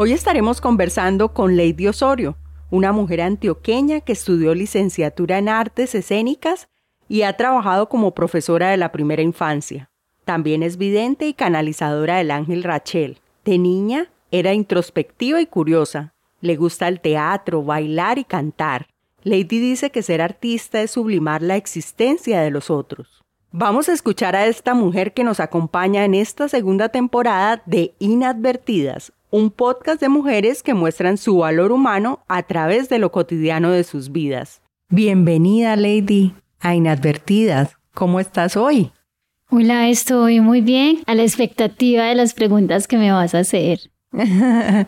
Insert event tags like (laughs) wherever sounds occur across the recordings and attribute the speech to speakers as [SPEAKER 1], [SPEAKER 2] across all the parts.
[SPEAKER 1] Hoy estaremos conversando con Lady Osorio, una mujer antioqueña que estudió licenciatura en artes escénicas y ha trabajado como profesora de la primera infancia. También es vidente y canalizadora del ángel Rachel. De niña era introspectiva y curiosa. Le gusta el teatro, bailar y cantar. Lady dice que ser artista es sublimar la existencia de los otros. Vamos a escuchar a esta mujer que nos acompaña en esta segunda temporada de Inadvertidas, un podcast de mujeres que muestran su valor humano a través de lo cotidiano de sus vidas. Bienvenida, Lady, a Inadvertidas. ¿Cómo estás hoy?
[SPEAKER 2] Hola, estoy muy bien, a la expectativa de las preguntas que me vas a hacer. (laughs)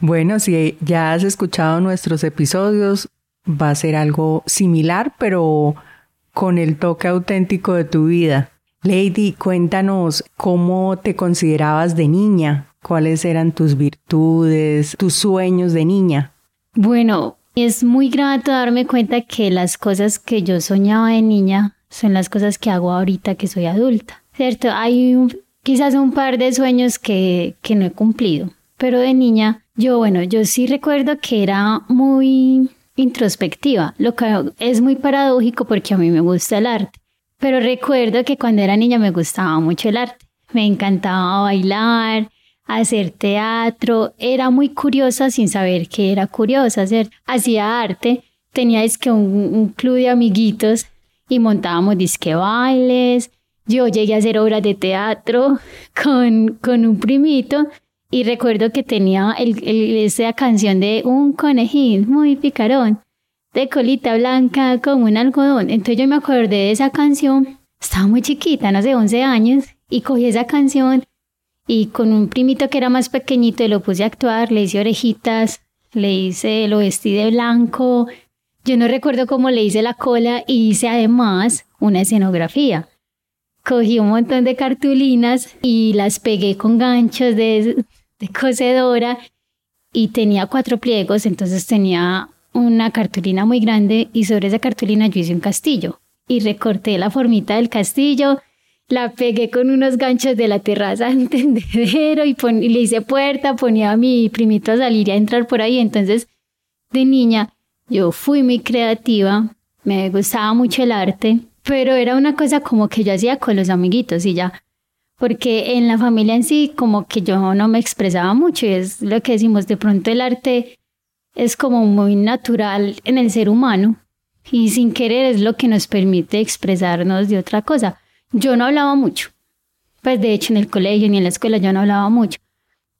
[SPEAKER 1] bueno, si ya has escuchado nuestros episodios, va a ser algo similar, pero con el toque auténtico de tu vida. Lady, cuéntanos cómo te considerabas de niña, ¿Cuáles eran tus virtudes, tus sueños de niña?
[SPEAKER 2] Bueno, es muy grato darme cuenta que las cosas que yo soñaba de niña son las cosas que hago ahorita que soy adulta, ¿cierto? Hay quizás un par de sueños que, que no he cumplido, pero de niña, yo, bueno, yo sí recuerdo que era muy introspectiva, lo que es muy paradójico porque a mí me gusta el arte, pero recuerdo que cuando era niña me gustaba mucho el arte, me encantaba bailar, hacer teatro, era muy curiosa sin saber que era curiosa, hacer, hacía arte, tenía que un, club de amiguitos y montábamos disque bailes, yo llegué a hacer obras de teatro (laughs) con, con un primito y recuerdo que tenía el, esa canción de un conejín muy picarón, de colita blanca como un algodón. Entonces yo me acordé de esa canción, estaba muy chiquita, no sé, 11 años, y cogí esa canción y con un primito que era más pequeñito lo puse a actuar, le hice orejitas, le hice, lo vestí de blanco, yo no recuerdo cómo le hice la cola y hice además una escenografía. Cogí un montón de cartulinas y las pegué con ganchos de, de cosedora y tenía cuatro pliegos, entonces tenía una cartulina muy grande y sobre esa cartulina yo hice un castillo y recorté la formita del castillo la pegué con unos ganchos de la terraza (laughs) en tendedero y, le hice puerta, ponía a mi primito a salir y a entrar por ahí. Entonces, de niña, yo fui muy creativa, me gustaba mucho el arte, pero era una cosa como que yo hacía con los amiguitos y ya. Porque en la familia en sí, como que yo no me expresaba mucho, y es lo que decimos, de pronto el arte es como muy natural en el ser humano y sin querer es lo que nos permite expresarnos de otra cosa. Yo no hablaba mucho. Pues de hecho en el colegio ni en la escuela yo no hablaba mucho,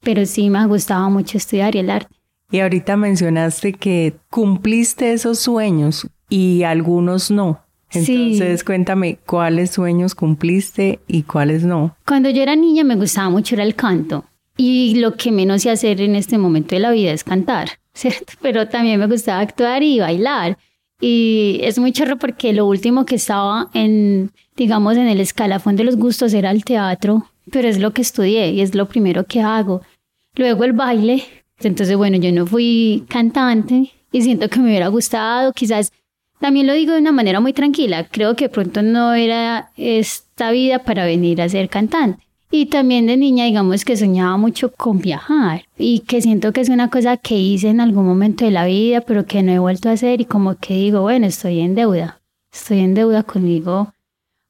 [SPEAKER 2] pero sí me gustaba mucho estudiar el arte.
[SPEAKER 1] Y ahorita mencionaste que cumpliste esos sueños y algunos no. Entonces cuéntame cuáles sueños cumpliste y cuáles no.
[SPEAKER 2] Cuando yo era niña me gustaba mucho el canto y lo que menos sé hacer en este momento de la vida es cantar, (laughs) ¿cierto? Pero también me gustaba actuar y bailar. Y es muy chorro porque lo último que estaba en, digamos, en el escalafón de los gustos era el teatro, pero es lo que estudié y es lo primero que hago. Luego el baile. Entonces, bueno, yo no fui cantante y siento que me hubiera gustado, quizás también lo digo de una manera muy tranquila, creo que pronto no era esta vida para venir a ser cantante. Y también de niña, digamos que soñaba mucho con viajar y que siento que es una cosa que hice en algún momento de la vida, pero que no he vuelto a hacer y como que digo, bueno, estoy en deuda, estoy en deuda conmigo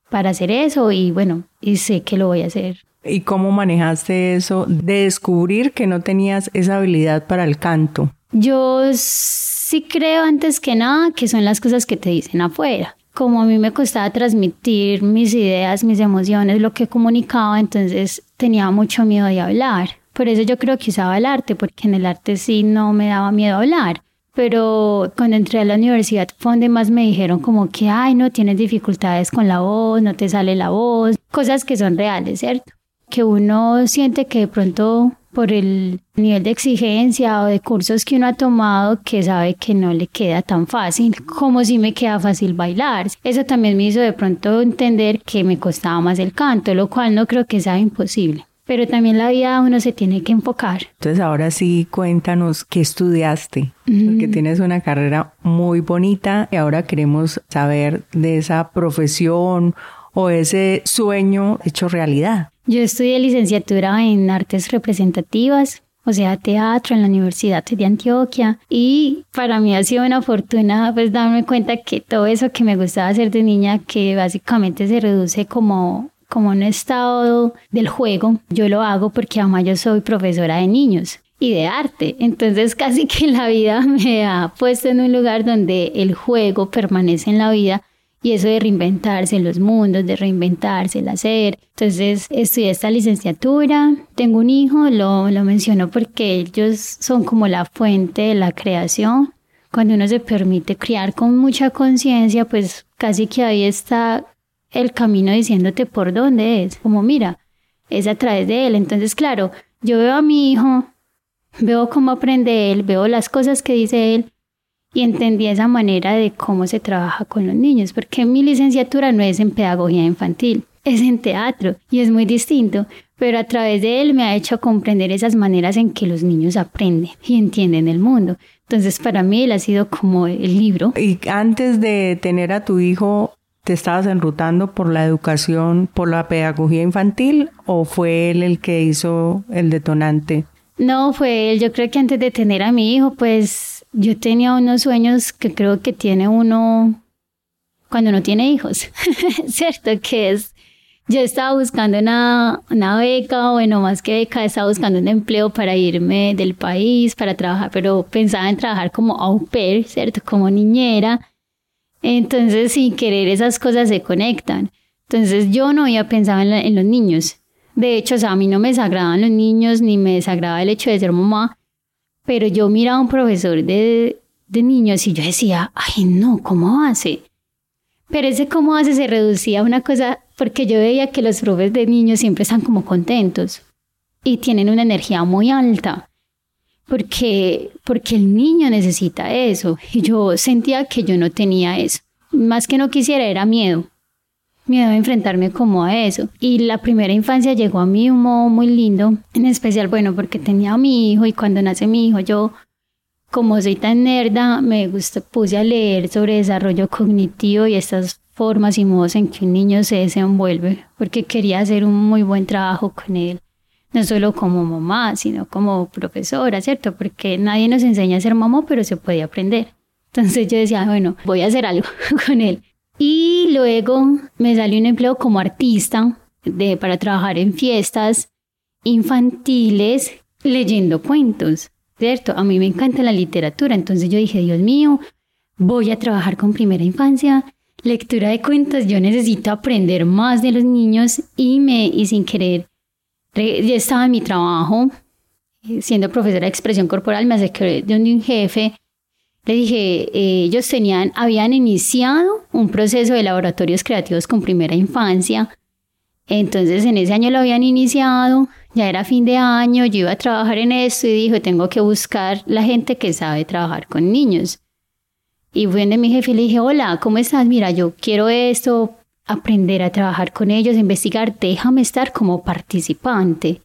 [SPEAKER 2] para hacer eso y bueno, y sé que lo voy a hacer.
[SPEAKER 1] ¿Y cómo manejaste eso de descubrir que no tenías esa habilidad para el canto?
[SPEAKER 2] Yo sí creo antes que nada que son las cosas que te dicen afuera como a mí me costaba transmitir mis ideas, mis emociones, lo que comunicaba, entonces tenía mucho miedo de hablar. Por eso yo creo que usaba el arte, porque en el arte sí no me daba miedo hablar. Pero cuando entré a la universidad fue donde más me dijeron como que, ay, no tienes dificultades con la voz, no te sale la voz, cosas que son reales, ¿cierto? que uno siente que de pronto por el nivel de exigencia o de cursos que uno ha tomado que sabe que no le queda tan fácil como si me queda fácil bailar. Eso también me hizo de pronto entender que me costaba más el canto, lo cual no creo que sea imposible. Pero también la vida uno se tiene que enfocar.
[SPEAKER 1] Entonces ahora sí cuéntanos qué estudiaste, porque tienes una carrera muy bonita y ahora queremos saber de esa profesión o ese sueño hecho realidad.
[SPEAKER 2] Yo estudié licenciatura en artes representativas, o sea, teatro en la Universidad de Antioquia y para mí ha sido una fortuna pues darme cuenta que todo eso que me gustaba hacer de niña, que básicamente se reduce como como un estado del juego, yo lo hago porque además yo soy profesora de niños y de arte. Entonces casi que la vida (laughs) me ha puesto en un lugar donde el juego permanece en la vida y eso de reinventarse en los mundos, de reinventarse, el hacer. Entonces estudié esta licenciatura, tengo un hijo, lo, lo menciono porque ellos son como la fuente de la creación. Cuando uno se permite criar con mucha conciencia, pues casi que ahí está el camino diciéndote por dónde es. Como mira, es a través de él. Entonces, claro, yo veo a mi hijo, veo cómo aprende él, veo las cosas que dice él y entendí esa manera de cómo se trabaja con los niños, porque mi licenciatura no es en pedagogía infantil, es en teatro y es muy distinto, pero a través de él me ha hecho comprender esas maneras en que los niños aprenden y entienden el mundo. Entonces para mí él ha sido como el libro.
[SPEAKER 1] Y antes de tener a tu hijo, ¿te estabas enrutando por la educación, por la pedagogía infantil o fue él el que hizo el detonante?
[SPEAKER 2] No, fue él. Yo creo que antes de tener a mi hijo, pues yo tenía unos sueños que creo que tiene uno cuando no tiene hijos, (laughs) ¿cierto? Que es, yo estaba buscando una, una beca, bueno, más que beca, estaba buscando un empleo para irme del país, para trabajar, pero pensaba en trabajar como au pair, ¿cierto? Como niñera. Entonces, sin querer, esas cosas se conectan. Entonces, yo no había pensado en, en los niños. De hecho, a mí no me desagradan los niños, ni me desagradaba el hecho de ser mamá, pero yo miraba a un profesor de, de niños y yo decía, ay no, ¿cómo hace? Pero ese cómo hace se reducía a una cosa, porque yo veía que los profes de niños siempre están como contentos y tienen una energía muy alta, porque, porque el niño necesita eso. Y yo sentía que yo no tenía eso. Más que no quisiera era miedo miedo a enfrentarme como a eso. Y la primera infancia llegó a mí un modo muy lindo, en especial, bueno, porque tenía a mi hijo y cuando nace mi hijo yo, como soy tan nerda, me gusta, puse a leer sobre desarrollo cognitivo y estas formas y modos en que un niño se desenvuelve, porque quería hacer un muy buen trabajo con él, no solo como mamá, sino como profesora, ¿cierto? Porque nadie nos enseña a ser mamá, pero se puede aprender. Entonces yo decía, bueno, voy a hacer algo (laughs) con él. Y luego me salió un empleo como artista de, para trabajar en fiestas infantiles leyendo cuentos, ¿cierto? A mí me encanta la literatura, entonces yo dije, Dios mío, voy a trabajar con primera infancia, lectura de cuentos, yo necesito aprender más de los niños y me y sin querer ya estaba en mi trabajo eh, siendo profesora de expresión corporal, me acerqué de un jefe le dije, eh, ellos tenían, habían iniciado un proceso de laboratorios creativos con primera infancia. Entonces en ese año lo habían iniciado, ya era fin de año, yo iba a trabajar en esto y dijo, tengo que buscar la gente que sabe trabajar con niños. Y fui donde mi jefe y le dije, hola, ¿cómo estás? Mira, yo quiero esto, aprender a trabajar con ellos, investigar, déjame estar como participante.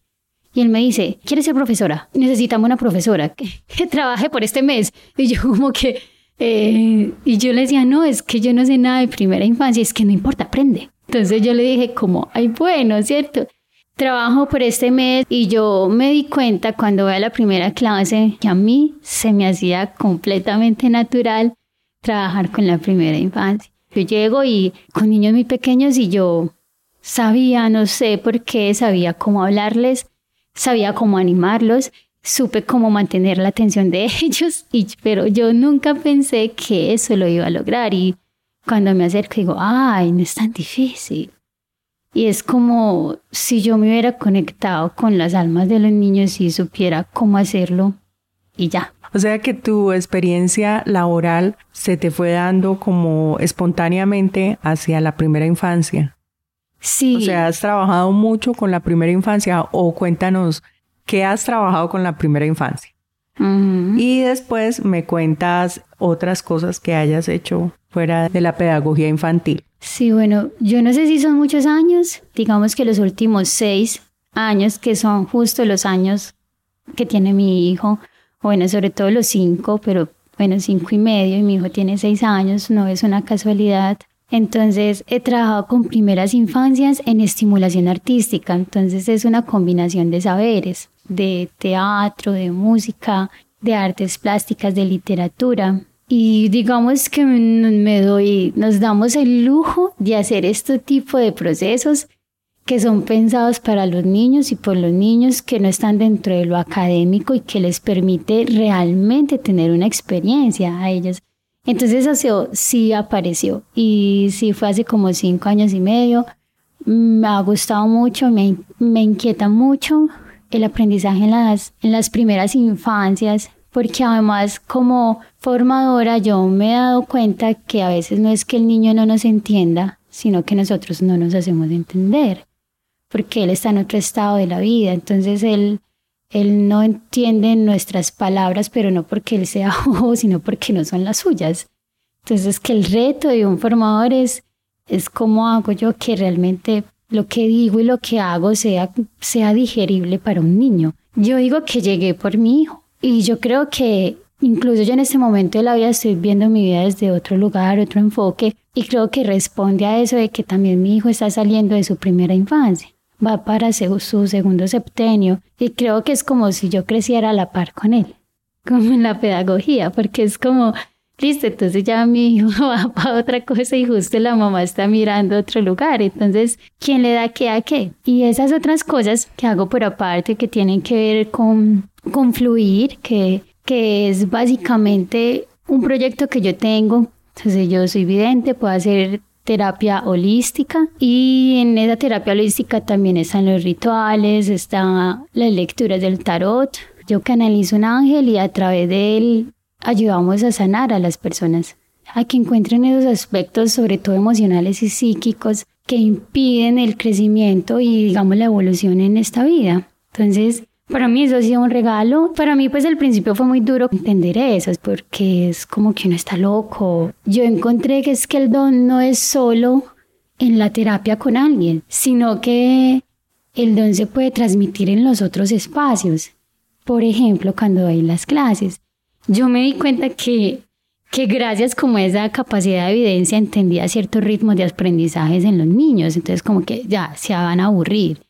[SPEAKER 2] Y él me dice, ¿quieres ser profesora? Necesitamos una profesora (laughs) que, trabaje por este mes. Y yo como que, eh, y yo le decía, no, es que yo no sé nada de primera infancia, es que no importa, aprende. Entonces yo le dije como, ay, bueno, ¿cierto? Trabajo por este mes y yo me di cuenta cuando voy a la primera clase que a mí se me hacía completamente natural trabajar con la primera infancia. Yo llego y con niños muy pequeños y yo sabía, no sé por qué, sabía cómo hablarles sabía cómo animarlos, supe cómo mantener la atención de (laughs) ellos, y, pero yo nunca pensé que eso lo iba a lograr. Y cuando me acerco digo, ay, no es tan difícil. Y es como si yo me hubiera conectado con las almas de los niños y supiera cómo hacerlo y ya.
[SPEAKER 1] O sea que tu experiencia laboral se te fue dando como espontáneamente hacia la primera infancia.
[SPEAKER 2] Sí.
[SPEAKER 1] O sea, ¿has trabajado mucho con la primera infancia o cuéntanos qué has trabajado con la primera infancia? Y después me cuentas otras cosas que hayas hecho fuera de la pedagogía infantil.
[SPEAKER 2] Sí, bueno, yo no sé si son muchos años, digamos que los últimos seis años, que son justo los años que tiene mi hijo, bueno, sobre todo los cinco, pero bueno, cinco y medio, y mi hijo tiene seis años, no es una casualidad. Entonces he trabajado con primeras infancias en estimulación artística, entonces es una combinación de saberes, de teatro, de música, de artes plásticas, de literatura. Y digamos que me doy, nos damos el lujo de hacer este tipo de procesos que son pensados para los niños y por los niños que no están dentro de lo académico y que les permite realmente tener una experiencia a ellos. Entonces eso sí apareció y sí fue hace como cinco años y medio. Me ha gustado mucho, me, me inquieta mucho el aprendizaje en las, en las primeras infancias, porque además como formadora yo me he dado cuenta que a veces no es que el niño no nos entienda, sino que nosotros no nos hacemos entender, porque él está en otro estado de la vida, entonces él, él no entiende nuestras palabras, pero no porque él sea (laughs) bobo, sino porque no son las suyas. Entonces que el reto de un formador es, es cómo hago yo que realmente lo que digo y lo que hago sea, sea digerible para un niño. Yo digo que llegué por mi hijo y yo creo que incluso yo en este momento de la vida estoy viendo mi vida desde otro lugar, otro enfoque y creo que responde a eso de que también mi hijo está saliendo de su primera infancia. Va para su, segundo septenio y creo que es como si yo creciera a la par con él, (laughs) como en la pedagogía, porque es como listo, entonces ya mi hijo (laughs) va para otra cosa y justo la mamá está mirando otro lugar. Entonces, ¿quién le da qué a qué? Y esas otras cosas que hago por aparte que tienen que ver con, con fluir, que, que es básicamente un proyecto que yo tengo. Entonces, yo soy vidente, puedo hacer terapia holística y en esa terapia holística también están los rituales, están las lecturas del tarot. Yo canalizo un ángel y a través de él ayudamos a sanar a las personas, a que encuentren esos aspectos, sobre todo emocionales y psíquicos, que impiden el crecimiento y, digamos, la evolución en esta vida. Entonces, para mí eso ha sido un regalo. Para mí, pues al principio fue muy duro entender eso, porque es como que uno está loco. Yo encontré que es que el don no es solo en la terapia con alguien, sino que el don se puede transmitir en los otros espacios. Por ejemplo, cuando doy las clases yo me di cuenta que, que gracias como esa capacidad de evidencia entendía ciertos ritmos de aprendizajes en los niños, entonces como que ya se van a aburrir.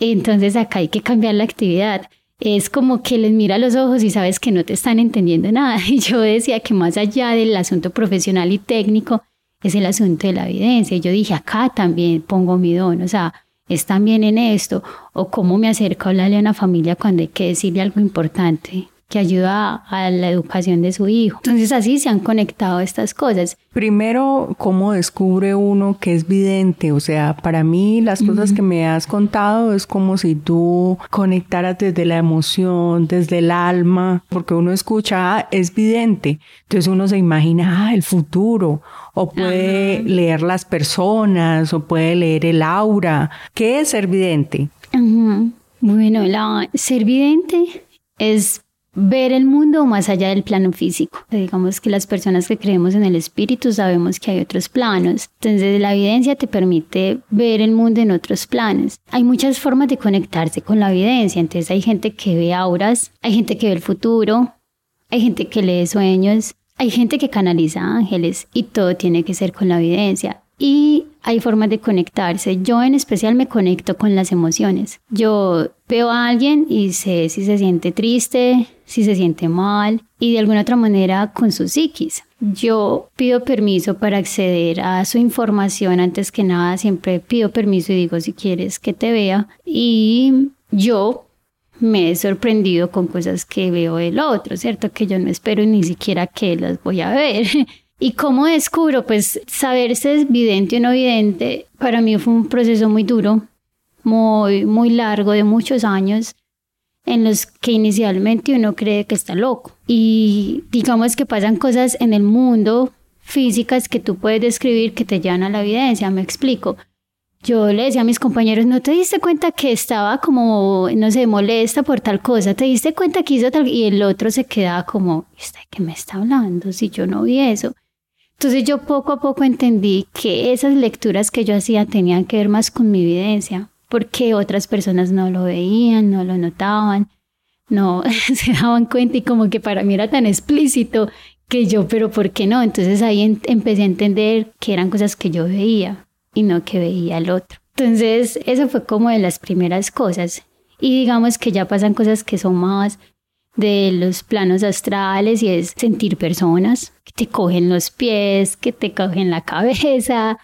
[SPEAKER 2] Entonces acá hay que cambiar la actividad. Es como que les mira los ojos y sabes que no te están entendiendo nada. (laughs) Y yo decía que más allá del asunto profesional y técnico, es el asunto de la evidencia. Y yo dije, acá también pongo mi don, o sea, es también en esto, o cómo me acerco a hablarle a una familia cuando hay que decirle algo importante que ayuda a la educación de su hijo. Entonces así se han conectado estas cosas.
[SPEAKER 1] Primero, ¿cómo descubre uno que es vidente? O sea, para mí las cosas que me has contado es como si tú conectaras desde la emoción, desde el alma, porque uno escucha, ah, es vidente. Entonces uno se imagina, ah, el futuro, o puede leer las personas, o puede leer el aura. ¿Qué es ser vidente?
[SPEAKER 2] Bueno, la, ser vidente es ver el mundo más allá del plano físico. Digamos que las personas que creemos en el espíritu sabemos que hay otros planos. Entonces la evidencia te permite ver el mundo en otros planos. Hay muchas formas de conectarse con la evidencia. Entonces hay gente que ve auras, hay gente que ve el futuro, hay gente que lee sueños, hay gente que canaliza ángeles y todo tiene que ser con la evidencia y hay formas de conectarse. Yo en especial me conecto con las emociones. Yo veo a alguien y sé si se siente triste, si se siente mal y de alguna otra manera con su psiquis. Yo pido permiso para acceder a su información antes que nada, siempre pido permiso y digo si quieres que te vea y yo me he sorprendido con cosas que veo del otro, ¿cierto? Que yo no espero ni siquiera que las voy a ver. (laughs) ¿Y cómo descubro? Pues saber si es vidente o no vidente, para mí fue un proceso muy duro, muy, muy largo, de muchos años, en los que inicialmente uno cree que está loco. Y digamos que pasan cosas en el mundo físicas que tú puedes describir que te llevan a la evidencia, me explico. yo le decía a mis compañeros, ¿no te diste cuenta que estaba como, no sé, molesta por tal cosa? ¿Te diste cuenta que hizo tal? Y el otro se quedaba como, ¿este qué me está hablando? Si yo no vi eso. Entonces yo poco a poco entendí que esas lecturas que yo hacía tenían que ver más con mi evidencia, porque otras personas no lo veían, no lo notaban, no (laughs) se daban cuenta y como que para mí era tan explícito que yo, pero ¿por qué no? Entonces ahí empecé a entender que eran cosas que yo veía y no que veía el otro. Entonces, eso fue como de las primeras cosas. Y digamos que ya pasan cosas que son más de los planos astrales y es sentir personas que te cogen los pies, que te cogen la cabeza,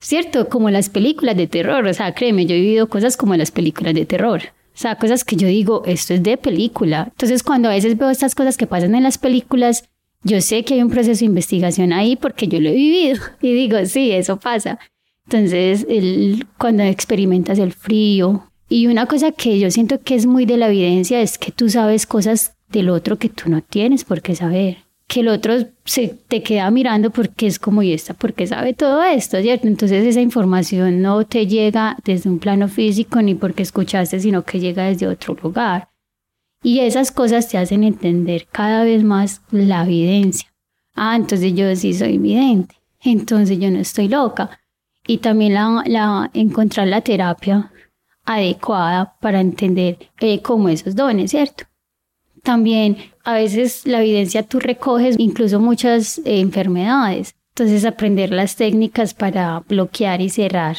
[SPEAKER 2] ¿cierto? Como las películas de terror, o sea, créeme, yo he vivido cosas como las películas de terror. O sea, cosas que yo digo, esto es de película. Entonces, cuando a veces veo estas cosas que pasan en las películas, yo sé que hay un proceso de investigación ahí porque yo lo he vivido (laughs) y digo, sí, eso pasa. Entonces, el, cuando experimentas el frío, y una cosa que yo siento que es muy de la evidencia es que tú sabes cosas del otro que tú no tienes por qué saber. Que el otro se te queda mirando porque es como y esta, porque sabe todo esto, ¿cierto? Entonces esa información no te llega desde un plano físico ni porque escuchaste, sino que llega desde otro lugar. Y esas cosas te hacen entender cada vez más la evidencia. Ah, entonces yo sí soy vidente. Entonces yo no estoy loca y también la, encontrar la terapia adecuada para entender eh, cómo esos dones, ¿cierto? También a veces la evidencia tú recoges incluso muchas eh, enfermedades, entonces aprender las técnicas para bloquear y cerrar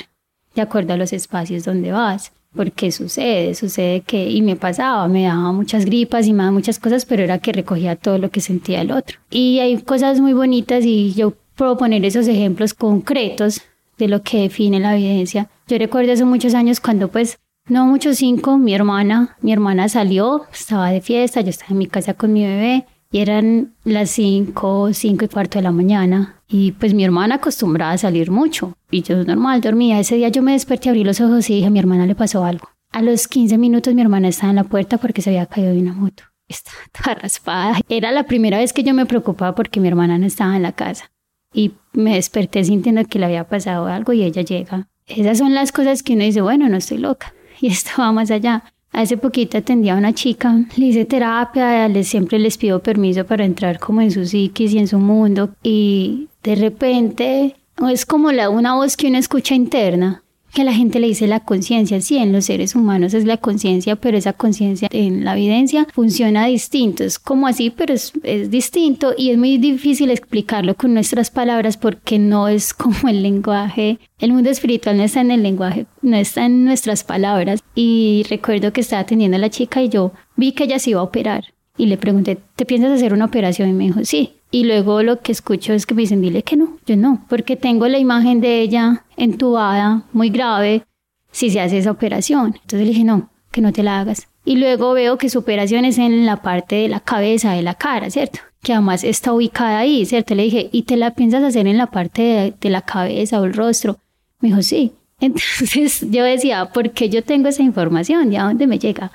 [SPEAKER 2] de acuerdo a los espacios donde vas. Porque sucede, sucede que, y me pasaba, me daba muchas gripas y me daba muchas cosas, pero era que recogía todo lo que sentía el otro. Y hay cosas muy bonitas y yo puedo poner esos ejemplos concretos de lo que define la evidencia. Yo recuerdo hace muchos años cuando pues no muchos cinco, mi hermana, mi hermana salió, estaba de fiesta, yo estaba en mi casa con mi bebé y eran las cinco, cinco y cuarto de la mañana y pues mi hermana acostumbraba a salir mucho y yo normal dormía. Ese día yo me desperté, abrí los ojos y dije a mi hermana le pasó algo. A los 15 minutos mi hermana estaba en la puerta porque se había caído de una moto. Estaba (laughs) toda raspada. Era la primera vez que yo me preocupaba porque mi hermana no estaba en la casa y me desperté sintiendo que le había pasado algo y ella llega. Esas son las cosas que uno dice, bueno, no estoy loca. (laughs) Y esto va más allá. Hace poquito atendí a una chica, le hice terapia, les, siempre les pido permiso para entrar como en su psiquis y en su mundo. Y de repente es como la, una voz que uno escucha interna que la gente le dice la conciencia. Sí, en los seres humanos es la conciencia, pero esa conciencia en la evidencia funciona distinto. Es como así, pero es, es, distinto y es muy difícil explicarlo con nuestras palabras porque no es (laughs) como el lenguaje. El mundo espiritual no está en el lenguaje, no está en nuestras palabras. Y recuerdo que estaba atendiendo a la chica y yo vi que ella se iba a operar. Y le pregunté, ¿te piensas hacer una operación? Y me dijo, sí. Y luego lo que escucho es que me dicen, dile que no, yo no, porque tengo la imagen de ella entubada, muy grave, si se hace esa operación. Entonces le dije, no, que no te la hagas. Y luego veo que su operación es en la parte de la cabeza, de la cara, ¿cierto? Que además está ubicada ahí, ¿cierto? Le dije, ¿y te la piensas hacer en la parte de, de la cabeza o el rostro? Me dijo, sí. (laughs) Entonces yo decía, ¿por qué yo tengo esa información? ¿Y a dónde me llega?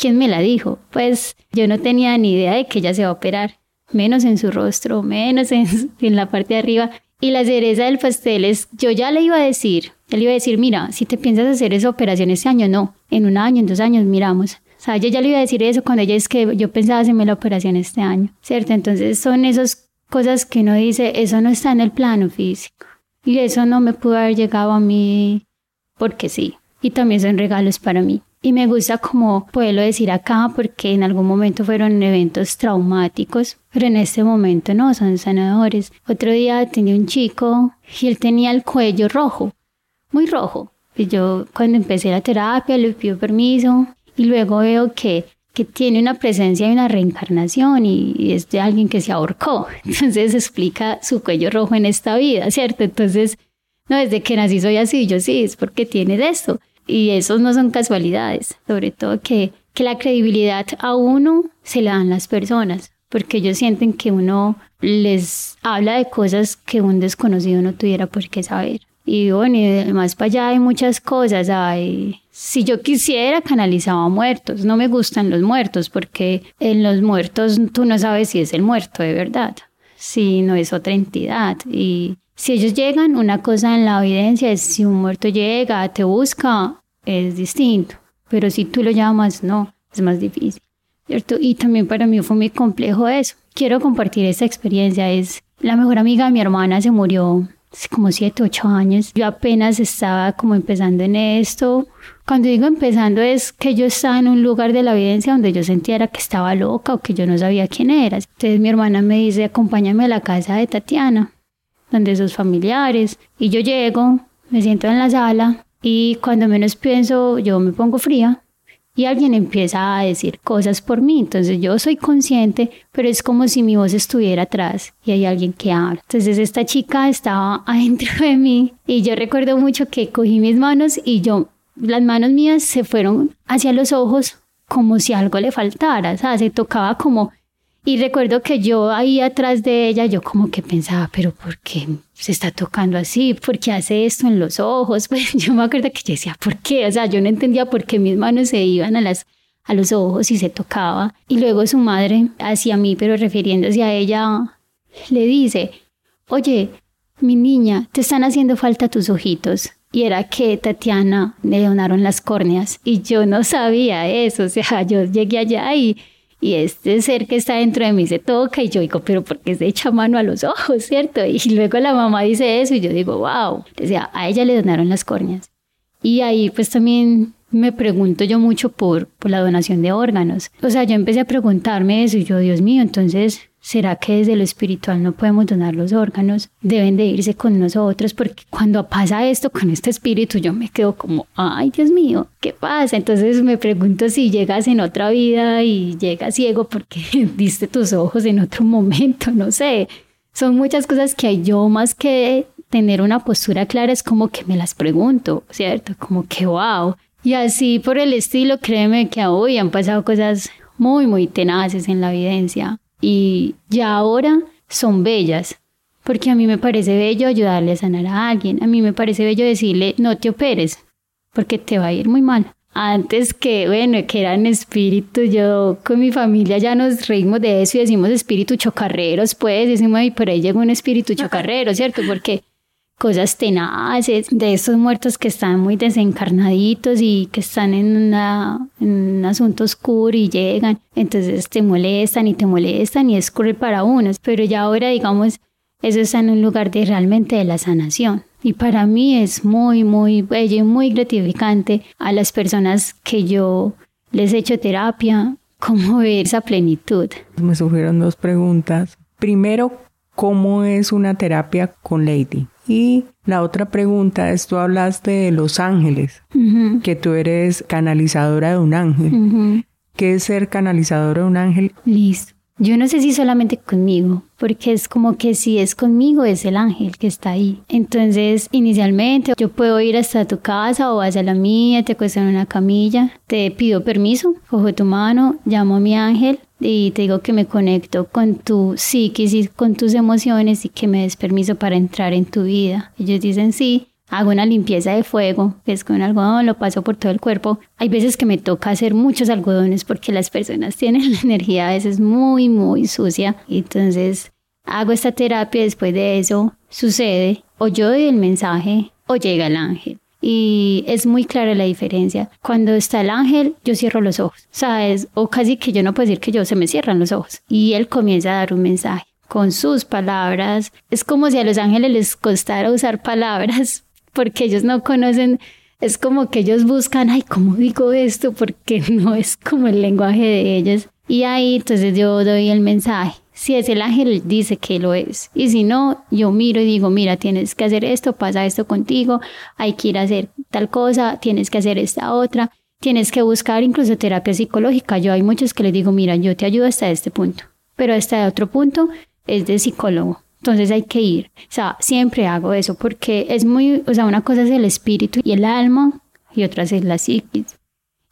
[SPEAKER 2] ¿Quién me la dijo? Pues yo no tenía ni idea de que ella se va a operar menos en su rostro, menos en, (laughs) la parte de arriba. Y la cereza del pastel es, yo ya le iba a decir, él iba a decir, mira, si te piensas hacer esa operación este año, no, en un año, en dos años, miramos. O sea, yo ya le iba a decir eso cuando ella es que yo pensaba hacerme la operación este año, ¿cierto? Entonces son esas cosas que uno dice, eso no está en el plano físico. Y eso no me pudo haber llegado a mí porque sí. Y también son regalos para mí. Y me gusta como poderlo decir acá porque en algún momento fueron eventos traumáticos, pero en este momento no, son sanadores. Otro día tenía un chico y él tenía el cuello rojo, muy rojo. Y yo cuando empecé la terapia le pido permiso y luego veo que, que tiene una presencia y una reencarnación y, es de alguien que se ahorcó. (laughs) Entonces explica su cuello rojo en esta vida, ¿cierto? Entonces, no, desde que nací soy así, yo sí, es porque tiene de esto. Y esos no son casualidades, sobre todo que, que la credibilidad a uno se la dan las personas, porque ellos sienten que uno les habla de cosas que un desconocido no tuviera por qué saber. Y bueno, y además para allá hay muchas cosas. Hay, si yo quisiera, canalizaba muertos. No me gustan los muertos porque en los muertos tú no sabes si es el muerto de verdad, si no es otra entidad. Y Si ellos llegan, una cosa en la evidencia es si un muerto llega, te busca, es distinto. Pero si tú lo llamas, no, es más difícil. ¿cierto? Y también para mí fue muy complejo eso. Quiero compartir esa experiencia. Es la mejor amiga de mi hermana se murió hace como 7, 8 años. Yo apenas estaba como empezando en esto. Cuando digo empezando es que yo estaba en un lugar de la evidencia donde yo sentía que estaba loca o que yo no sabía quién era. Entonces mi hermana me dice, acompáñame a la casa de Tatiana, donde sus familiares. Y yo llego, me siento en la sala y cuando menos pienso yo me pongo fría y alguien empieza a decir cosas por mí. Entonces yo soy consciente, pero es como si mi voz estuviera atrás y hay alguien que habla. Entonces esta chica estaba (laughs) adentro de mí y yo recuerdo mucho que cogí mis manos y yo las manos mías se fueron hacia los ojos como si algo le faltara, o sea, se tocaba como... Y recuerdo que yo ahí atrás de ella, yo como que pensaba, pero ¿por qué se está tocando así? ¿Por qué hace esto en los ojos? (laughs) Pues yo me acuerdo que yo decía, ¿por qué? O sea, yo no entendía por qué mis manos se iban a, las, a los ojos y se tocaba. Y luego su madre, hacia mí, pero refiriéndose a ella, le dice, oye, mi niña, te están haciendo falta tus ojitos y era que Tatiana le donaron las córneas y yo no sabía eso, o sea, yo llegué allá y, y este ser que está dentro de mí se toca y yo digo, pero ¿por qué se echa mano a los (laughs) ojos, cierto? Y luego la mamá dice eso y yo digo, wow, sea, a ella le donaron las córneas. Y ahí pues también me pregunto yo mucho por, por la donación de órganos. O sea, yo empecé a preguntarme eso yo, Dios mío, entonces ¿Será que desde lo espiritual no podemos donar los órganos? Deben de irse con nosotros porque cuando pasa esto con este espíritu yo me quedo como, ay Dios mío, ¿qué pasa? Entonces me pregunto si llegas en otra vida y llegas ciego porque (laughs) diste tus ojos en otro momento, no sé. Son muchas cosas que yo más que tener una postura clara es como que me las pregunto, ¿cierto? Como que wow. Y así por el estilo, créeme que hoy han pasado cosas muy, muy tenaces en la evidencia y ya ahora son bellas, porque a mí me parece bello ayudarle a sanar a alguien, a mí me parece bello decirle no te operes, porque te va a ir muy mal. Antes que, bueno, que eran espíritus, yo con mi familia ya nos reímos de eso y decimos espíritu chocarreros, pues decimos, y por ahí llega un espíritu (laughs) chocarrero, ¿cierto? Porque cosas tenaces, de esos muertos que están muy desencarnaditos y que están en, una, en un asunto oscuro y llegan, entonces te molestan y te molestan y es cruel para unos, pero ya ahora digamos, eso está en un lugar de realmente de la sanación. Y para mí es muy, muy bello y muy gratificante a las personas que yo les he hecho terapia, (laughs) como ver esa plenitud.
[SPEAKER 1] Me surgieron dos preguntas. Primero, ¿cómo es una terapia con Lady? Y la otra pregunta es, tú hablaste de los ángeles, que tú eres canalizadora de un ángel. ¿Qué es ser canalizadora de un ángel?
[SPEAKER 2] Listo. Yo no sé si solamente conmigo, porque es como que si es conmigo es el ángel que está ahí. Entonces, inicialmente yo puedo ir hasta tu casa o hacia la mía, te acuesto en una camilla, te pido permiso, cojo tu mano, llamo a mi ángel, y te digo que me conecto con tu psiquis y con tus emociones y que me des permiso para entrar en tu vida. Ellos dicen sí, hago una limpieza de fuego, que es con algodón, lo paso por todo el cuerpo. Hay veces que me toca hacer muchos algodones porque las personas (laughs) tienen la energía a veces muy, muy sucia. Entonces hago esta terapia, después de eso sucede, o yo doy el mensaje o llega el ángel y es muy clara la diferencia. Cuando está el ángel, yo cierro los ojos, ¿sabes? O casi que yo no puedo decir que yo se me cierran los ojos y él comienza a dar un mensaje con sus palabras. Es como si a los ángeles les costara usar palabras (laughs) porque ellos no conocen. Es como que ellos buscan, ay, ¿cómo digo esto? Porque (laughs) no es como el lenguaje de ellos. Y ahí entonces yo doy el mensaje si es el ángel, dice que lo es. Y si no, yo miro y digo, mira, tienes que hacer esto, pasa esto contigo, hay que ir a hacer tal cosa, tienes que hacer esta otra, tienes que buscar incluso terapia psicológica. Yo hay muchos que les digo, mira, yo te ayudo hasta este punto, pero hasta otro punto es de psicólogo. Entonces hay que ir. O sea, siempre hago eso porque es muy, o sea, una cosa es el espíritu y el alma y otra es la psiquis.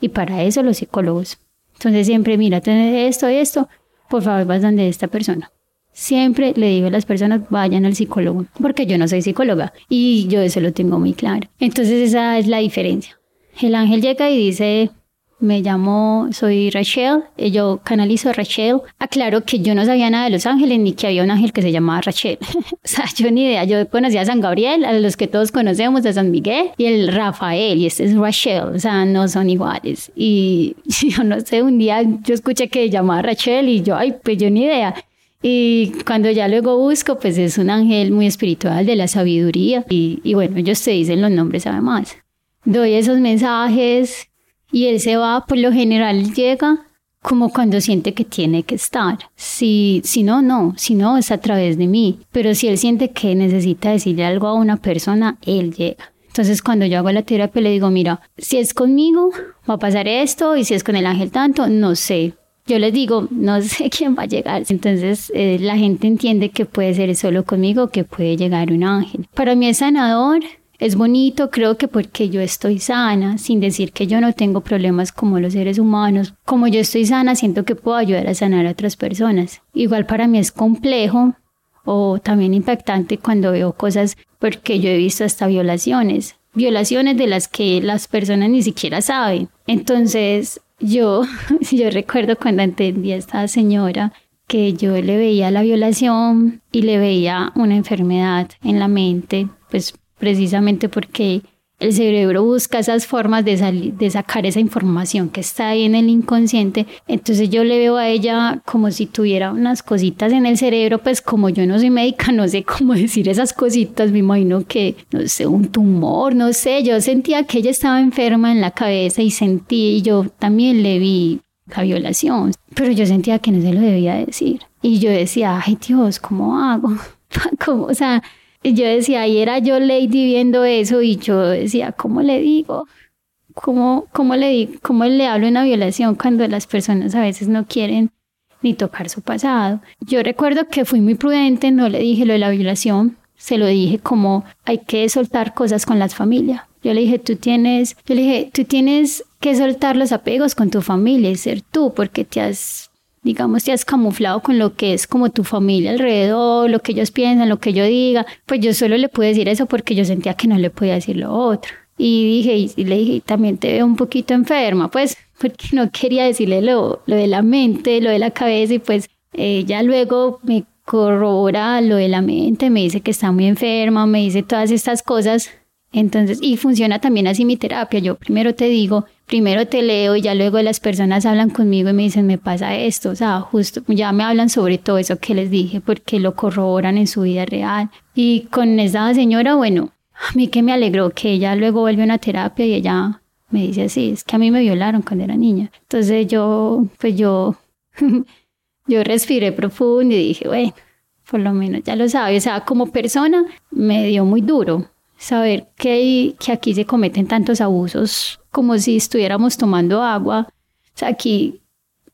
[SPEAKER 2] Y para eso los psicólogos. Entonces siempre, mira, tienes esto, esto, por favor vas donde esta persona. Siempre le digo a las personas, vayan al psicólogo, porque yo no soy psicóloga y yo eso lo tengo muy claro. Entonces esa es la diferencia. El ángel llega y dice, me llamo, soy Rachel, eh, yo canalizo a Rachel. Aclaro que yo no sabía nada de Los Ángeles ni que había un ángel que se llamaba Rachel. (laughs) o sea, yo ni idea. Yo conocía a San Gabriel, a los que todos conocemos, a San Miguel y el Rafael, y este es Rachel. O sea, no son iguales. Y (laughs) yo no sé, un día yo escuché que llamaba Rachel y yo, ay, pues yo ni idea. Y cuando ya luego busco, pues es un ángel muy espiritual de la sabiduría. Y, y bueno, ellos te dicen los nombres además. Doy esos mensajes y él se va, por lo general llega como cuando siente que tiene que estar. Si, si no, no, si no, es a través de mí. Pero si él siente que necesita decirle algo a una persona, él llega. Entonces cuando yo hago la terapia le digo, mira, si es conmigo, va a pasar esto, y si es con el ángel tanto, no sé. Yo les digo, no (laughs) sé quién va a llegar. Entonces eh, la gente entiende que puede ser solo conmigo, que puede llegar un ángel. Para mí es sanador, es bonito, creo que porque yo estoy sana, sin decir que yo no tengo problemas como los seres humanos. Como yo estoy sana, siento que puedo ayudar a sanar a otras personas. Igual para mí es complejo o también impactante cuando veo cosas porque yo he visto hasta violaciones, violaciones de las que las personas ni siquiera saben. Entonces, yo, (laughs) yo recuerdo cuando entendí a esta señora que yo le veía la violación y le veía una enfermedad en la mente, pues precisamente porque el cerebro busca esas formas de, de sacar esa información que está ahí en el inconsciente. Entonces yo le veo a ella como si tuviera unas cositas en el cerebro, pues como yo no soy médica, (laughs) no sé cómo decir esas cositas, me imagino que, no sé, un tumor, no sé, yo sentía que ella estaba enferma en la cabeza y sentí, y yo también le vi la violación, pero yo sentía que no se lo debía decir. Y yo decía, ay Dios, ¿cómo hago? (laughs) ¿Cómo? O sea, yo decía, ahí era yo Lady viendo eso y yo decía, ¿cómo le digo? ¿Cómo, cómo, le, ¿Cómo le hablo una violación cuando las personas a veces no quieren ni tocar su pasado? Yo recuerdo que fui muy prudente, no le dije lo de la violación, se lo dije como hay que soltar cosas con las familias. Yo le dije, tú tienes, yo le dije, tú tienes que soltar los apegos con tu familia y ser tú, porque te has digamos, te has camuflado con lo que es como tu familia alrededor, lo que ellos piensan, lo que yo diga, pues yo solo le pude decir eso porque yo sentía que no le podía decir lo otro. Y dije, y, le dije, también te veo un poquito enferma, pues, (laughs) porque no quería decirle lo, lo de la mente, lo de la cabeza, y pues ella luego me corrobora lo de la mente, me dice que está muy enferma, me dice todas estas cosas. Entonces, y funciona también así mi terapia. Yo primero te digo, primero te leo y ya luego las personas hablan conmigo y me dicen, me pasa esto, o sea, justo ya me hablan sobre todo eso que les dije porque lo corroboran en su vida real. Y con esa señora, bueno, a mí que me alegró que ella luego vuelve a una terapia y ella me dice así, es que a mí me violaron cuando era niña. Entonces yo, pues yo, (laughs) yo respiré profundo y dije, bueno, por lo menos ya lo sabe, o sea, como persona me dio muy duro saber que, que aquí se cometen tantos abusos como si estuviéramos tomando agua. Aquí,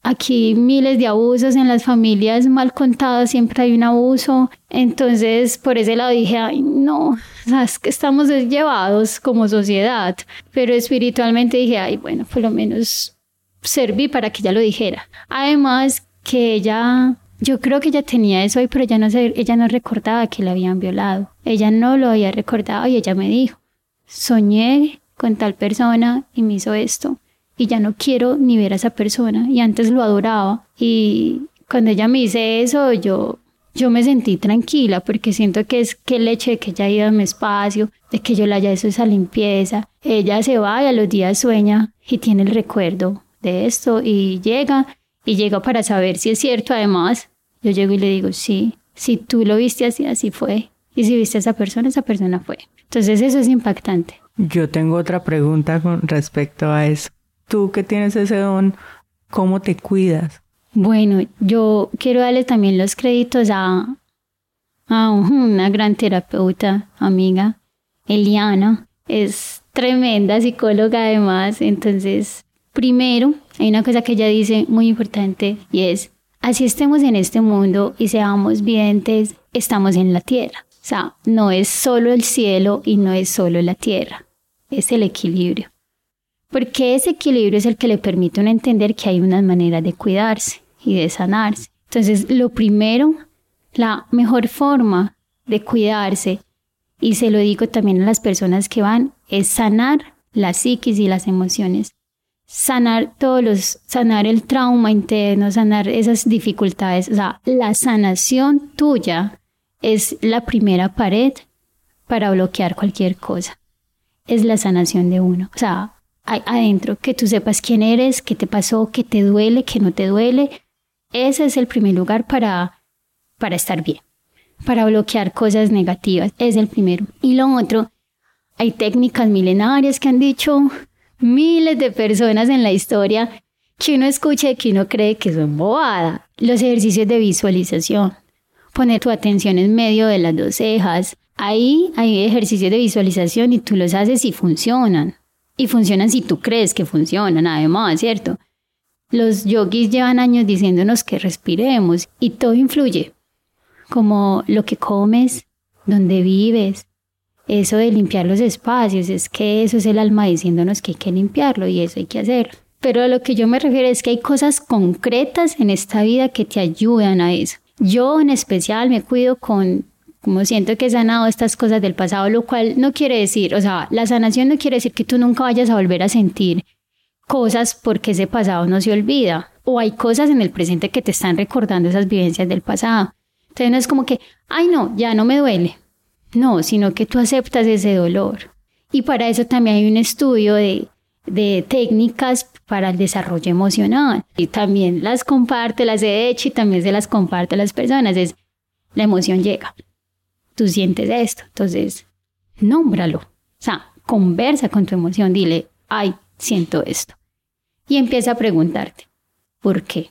[SPEAKER 2] aquí miles de abusos en las familias mal contadas, siempre hay un abuso. Entonces, por ese lado dije, ay, no, es que estamos llevados como sociedad. Pero espiritualmente dije, ay, bueno, por lo menos serví para que ella lo dijera. Además, que ella yo creo que ella tenía eso ahí, pero ella no, ella no recordaba que la habían violado. Ella no lo había recordado y ella me dijo, soñé con tal persona y me hizo esto y ya no quiero ni ver a esa persona y antes lo adoraba y cuando ella me dice eso yo yo me sentí tranquila porque siento que es que el hecho de que ella ido a mi espacio, de que yo le haya hecho esa limpieza, ella se va y a los días sueña y tiene el recuerdo de esto y llega y llega para saber si es cierto. Además, yo llego y le digo, sí, si tú lo viste así, así fue. Y si viste a esa persona, esa persona fue. Entonces eso es impactante.
[SPEAKER 1] Yo tengo otra pregunta con respecto a eso. Tú que tienes ese don, ¿cómo te cuidas?
[SPEAKER 2] Bueno, yo quiero darle también los créditos a, a una gran terapeuta, amiga, Eliana. Es tremenda psicóloga además. Entonces, primero, hay una cosa que ella dice muy importante y es, así estemos en este mundo y seamos videntes, estamos en la tierra. O sea, no es solo el cielo y no es solo la tierra, es el equilibrio. Porque ese equilibrio es el que le permite uno entender que hay una manera de cuidarse y de sanarse. Entonces, lo primero, la mejor forma de cuidarse, y se lo digo también a las personas que van, es sanar la psiquis y las emociones sanar todos los, sanar el trauma interno, sanar esas dificultades. O sea, la sanación tuya es la primera pared para bloquear cualquier cosa. Es la sanación de uno. O sea, adentro, que tú sepas quién eres, qué te pasó, qué te duele, qué no te duele. Ese es el primer lugar para, para estar bien, para bloquear cosas negativas. Es el primero. Y lo otro, hay técnicas milenarias que han dicho miles de personas en la historia que uno escucha y que uno cree que son bobada. Los ejercicios de visualización. Poner tu atención en medio de las dos cejas. Ahí hay ejercicios de visualización y tú los haces y funcionan. Y funcionan si tú crees que funcionan, además, ¿cierto? Los yogis llevan años diciéndonos que respiremos y todo influye. Como lo que comes, donde vives, eso de limpiar los espacios, es que eso es el alma diciéndonos que hay que limpiarlo y eso hay que hacerlo. Pero a lo que yo me refiero es que hay cosas concretas en esta vida que te ayudan a eso. Yo en especial me cuido con, como siento que he sanado estas cosas del pasado, lo cual no quiere decir, o sea, la sanación no quiere decir que tú nunca vayas a volver a sentir cosas porque ese pasado no se olvida. O hay cosas en el presente que te están recordando esas vivencias del pasado. Entonces no es como que, ay no, ya no me duele, no, sino que tú aceptas ese dolor. Y para eso también hay un estudio de, técnicas para el desarrollo emocional. Y también las comparte, las he hecho y también se las comparte a las personas. Es, la emoción llega. Tú sientes esto. Entonces, nómbralo. O sea, conversa con tu emoción. Dile, ay, siento esto. Y empieza a preguntarte, ¿por qué?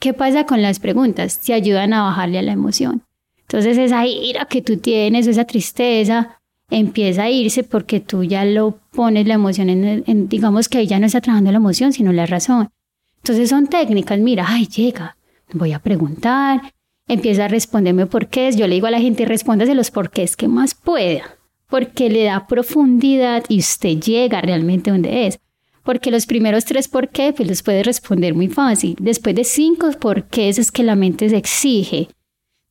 [SPEAKER 2] ¿Qué pasa con las preguntas? Te ayudan a bajarle a la emoción. Entonces esa ira que tú tienes, esa tristeza, empieza a irse porque tú ya lo pones la emoción en, digamos que ahí ya no está trabajando la emoción, sino la razón. Entonces son técnicas, mira, ay, llega, voy a preguntar, empieza a responderme por qué. Yo le digo a la gente, respóndase los porqués que más pueda, porque le da profundidad y usted llega realmente donde es. Porque los primeros tres por qué, pues los puede responder muy fácil. Después de cinco por qué, es que la mente se exige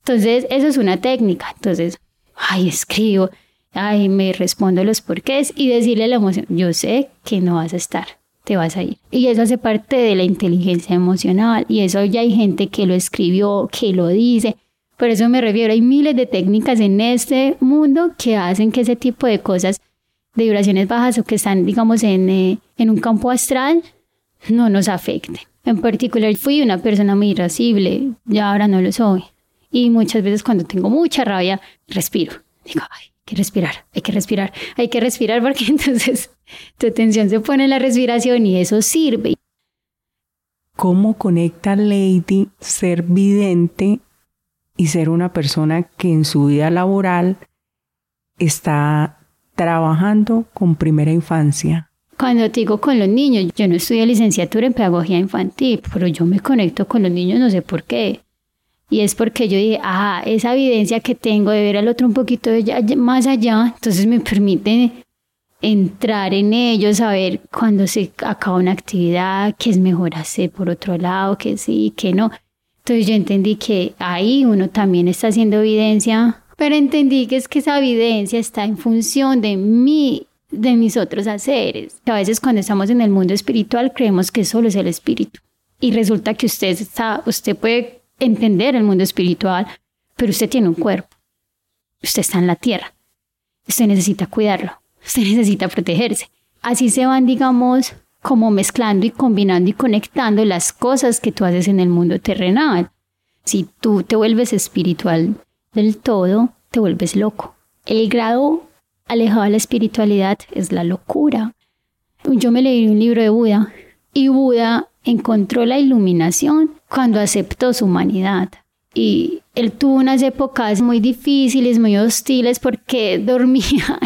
[SPEAKER 2] entonces, eso es una técnica. Entonces, ay, escribo, ay, me respondo los porqués y decirle a la emoción, yo sé que no vas a estar, te vas a ir. Y eso hace parte de la inteligencia emocional y eso ya hay gente que lo escribió, que lo dice. Por eso me refiero, hay miles de técnicas en este mundo que hacen que ese tipo de cosas de vibraciones bajas o que están, digamos, en, eh, en un campo astral, no nos afecten. En particular, fui una persona muy irascible, ya ahora no lo soy. Y muchas veces cuando tengo mucha rabia, respiro. Digo, ay, hay que respirar, hay que respirar, hay que respirar (laughs) porque entonces tu atención se pone en la respiración y eso sirve.
[SPEAKER 1] ¿Cómo conecta Lady ser vidente y ser una persona que en su vida laboral está trabajando con primera infancia?
[SPEAKER 2] Cuando te digo con los niños, yo no estudio licenciatura en pedagogía infantil, pero yo me conecto con los niños, no sé por qué. Y es porque yo dije, ah, esa evidencia que tengo de ver al otro un poquito más allá, entonces me permite entrar en ello, saber cuando se acaba una actividad, qué es mejor hacer por otro lado, que sí, que no. Entonces yo entendí que ahí uno también está haciendo evidencia, pero entendí que es que esa evidencia está en función de mí, de mis otros haceres. A veces cuando estamos en el mundo espiritual creemos que solo es el espíritu. Y resulta que usted está, usted puede entender el mundo espiritual, pero usted tiene un cuerpo. Usted está en la tierra. Usted necesita cuidarlo. Usted (laughs) necesita protegerse. Así se van, digamos, como mezclando y combinando y conectando las cosas que tú haces en el mundo terrenal. Si tú te vuelves espiritual del todo, te vuelves loco. El grado alejado de la espiritualidad es la locura. Yo me leí un libro de Buda y Buda encontró la iluminación cuando aceptó su humanidad. Y él tuvo unas épocas muy difíciles, muy hostiles, porque (laughs) dormía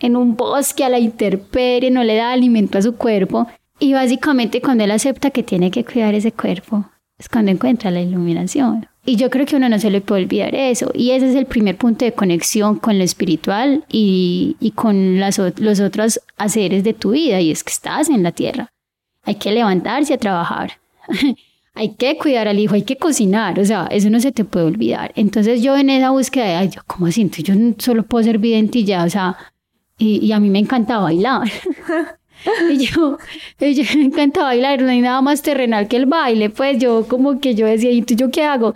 [SPEAKER 2] en, un bosque a la intemperie, no le da alimento a su cuerpo. Y básicamente cuando él acepta que tiene que cuidar ese cuerpo, es cuando encuentra la iluminación. Y yo creo que uno no se le puede olvidar eso. Y ese es el primer punto de conexión con lo espiritual y, y con las, los otros haceres de tu vida. Y es que estás en la tierra hay que levantarse a trabajar, (laughs) hay que cuidar al hijo, hay que cocinar, o sea, eso no se te puede olvidar. Entonces yo en esa búsqueda de, ay, ¿cómo así? yo solo puedo ser vidente y ya, o sea, y, a mí me encanta bailar. (laughs) Y yo, y yo me encanta bailar, no hay nada más terrenal que el baile, pues yo como que yo decía, ¿y tú yo qué hago?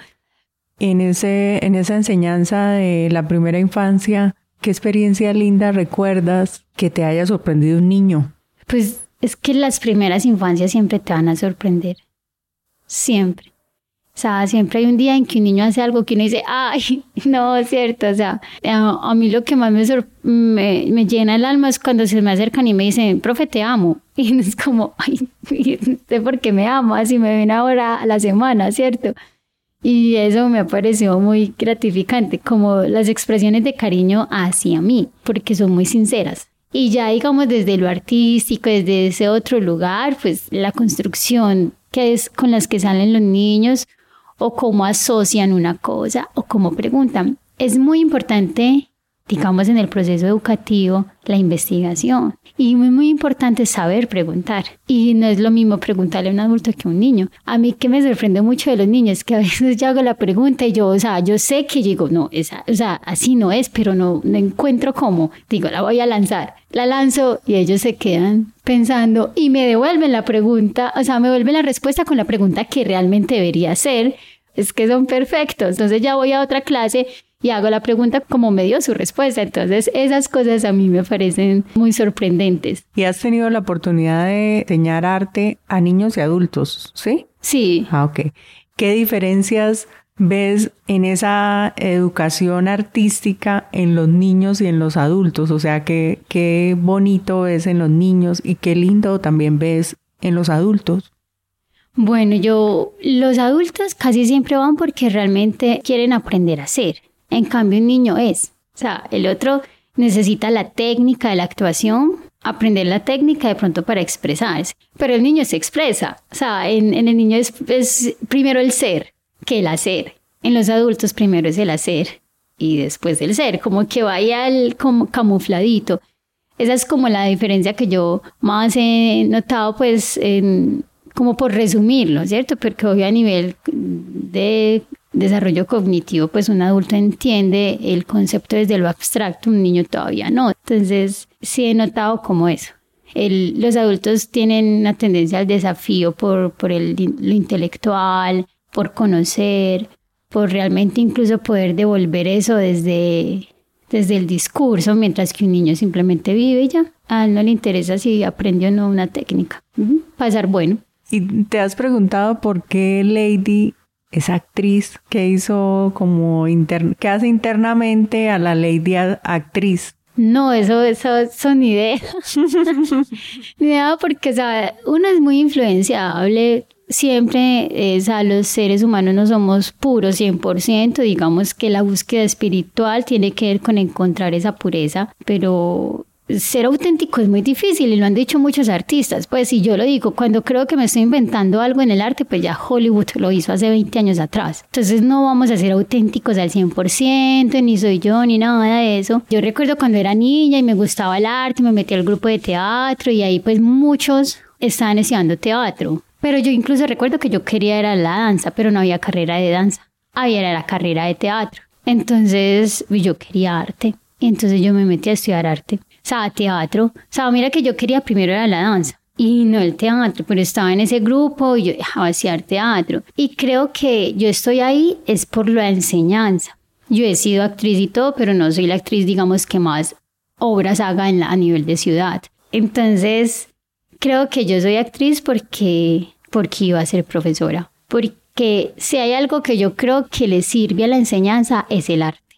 [SPEAKER 1] En, ese, en esa enseñanza de la primera infancia, ¿qué experiencia linda recuerdas que te haya sorprendido un niño?
[SPEAKER 2] Pues es que las primeras infancias siempre te van a sorprender. Siempre. O sea, siempre hay un día en que un niño hace algo que uno dice, ay, (laughs) no, es cierto. O sea, a, mí lo que más me, me, llena el alma es cuando se me acercan y me dicen, profe, te amo. (laughs) Y es como, ay, no sé por qué me amo, así me ven ahora a la semana, ¿cierto? Y eso me ha parecido muy gratificante, como las expresiones de cariño hacia mí, porque son muy sinceras. Y ya digamos desde lo artístico, desde ese otro lugar, pues la construcción que es con las que salen los niños o cómo asocian una cosa o cómo preguntan. Es muy importante, digamos, en el proceso educativo, la investigación. Y muy, muy importante saber preguntar. Y no es lo mismo preguntarle a un adulto que a un niño. A mí que me sorprende mucho de los niños, que a veces yo hago la pregunta y yo, o sea, yo sé que digo, no, esa, o sea, así no es, pero no, no encuentro cómo. Digo, la voy a lanzar. La lanzo y ellos se quedan pensando y me devuelven la pregunta, o sea, me devuelven la respuesta con la pregunta que realmente debería ser es que son perfectos. Entonces ya voy a otra clase y hago la pregunta como me dio su respuesta. Entonces esas cosas a mí me parecen muy sorprendentes.
[SPEAKER 1] ¿Y has tenido la oportunidad de enseñar arte a niños y adultos? ¿Sí?
[SPEAKER 2] Sí.
[SPEAKER 1] Ah, ok. ¿Qué diferencias ves en esa educación artística en los niños y en los adultos? O sea, qué, qué bonito ves en los niños y qué lindo también ves en los adultos.
[SPEAKER 2] Bueno, yo, los adultos casi siempre van porque realmente quieren aprender a hacer. En cambio, un niño es. O sea, el otro necesita la técnica de la actuación, aprender la técnica de pronto para expresarse. Pero el niño se expresa. O sea, en, el niño es, primero el ser que el hacer. En los adultos primero es el hacer y después el ser, como que vaya el, como camufladito. Esa es como la diferencia que yo más he notado pues en, como por resumirlo, ¿cierto? Porque hoy a nivel de desarrollo cognitivo, pues un adulto entiende el concepto desde lo abstracto, un niño todavía no. Entonces, sí he notado como eso. los adultos tienen una tendencia al desafío por, por el, lo intelectual, por conocer, por realmente incluso poder devolver eso desde, desde el discurso, mientras que un niño simplemente vive ya. A él no le interesa si aprendió o no una técnica. Pasar bueno.
[SPEAKER 1] ¿Y te has preguntado por qué Lady, esa actriz que hizo como que hace internamente a la Lady actriz?
[SPEAKER 2] No, eso, eso son ideas. (laughs) Ni idea porque, uno es muy influenciable. Siempre, es, a los seres humanos no somos puros 100%. Digamos que la búsqueda espiritual tiene que ver con encontrar esa pureza, pero ser auténtico es muy difícil y lo han dicho muchos artistas. Pues si yo lo digo, cuando creo que me estoy inventando algo en el arte, pues ya Hollywood lo hizo hace 20 años atrás. Entonces no vamos a ser auténticos al 100%, ni soy yo, ni nada de eso. Yo recuerdo cuando era niña y me gustaba el arte, me metí al grupo de teatro y ahí pues muchos estaban estudiando teatro. Pero yo incluso recuerdo que yo quería era la danza, pero no había carrera de danza. Había la carrera de teatro. Entonces yo quería arte. Y entonces yo me metí a estudiar arte sea, teatro. O sea, mira que yo quería primero era la danza y no el teatro, pero estaba en ese grupo y yo dejaba hacer teatro. Y creo que yo estoy ahí es por la enseñanza. Yo he sido actriz y todo, pero no soy la actriz, digamos, que más obras haga en a nivel de ciudad. Entonces, creo que yo soy actriz porque, porque iba a ser profesora. Porque si hay algo que yo creo que le sirve a la enseñanza es el arte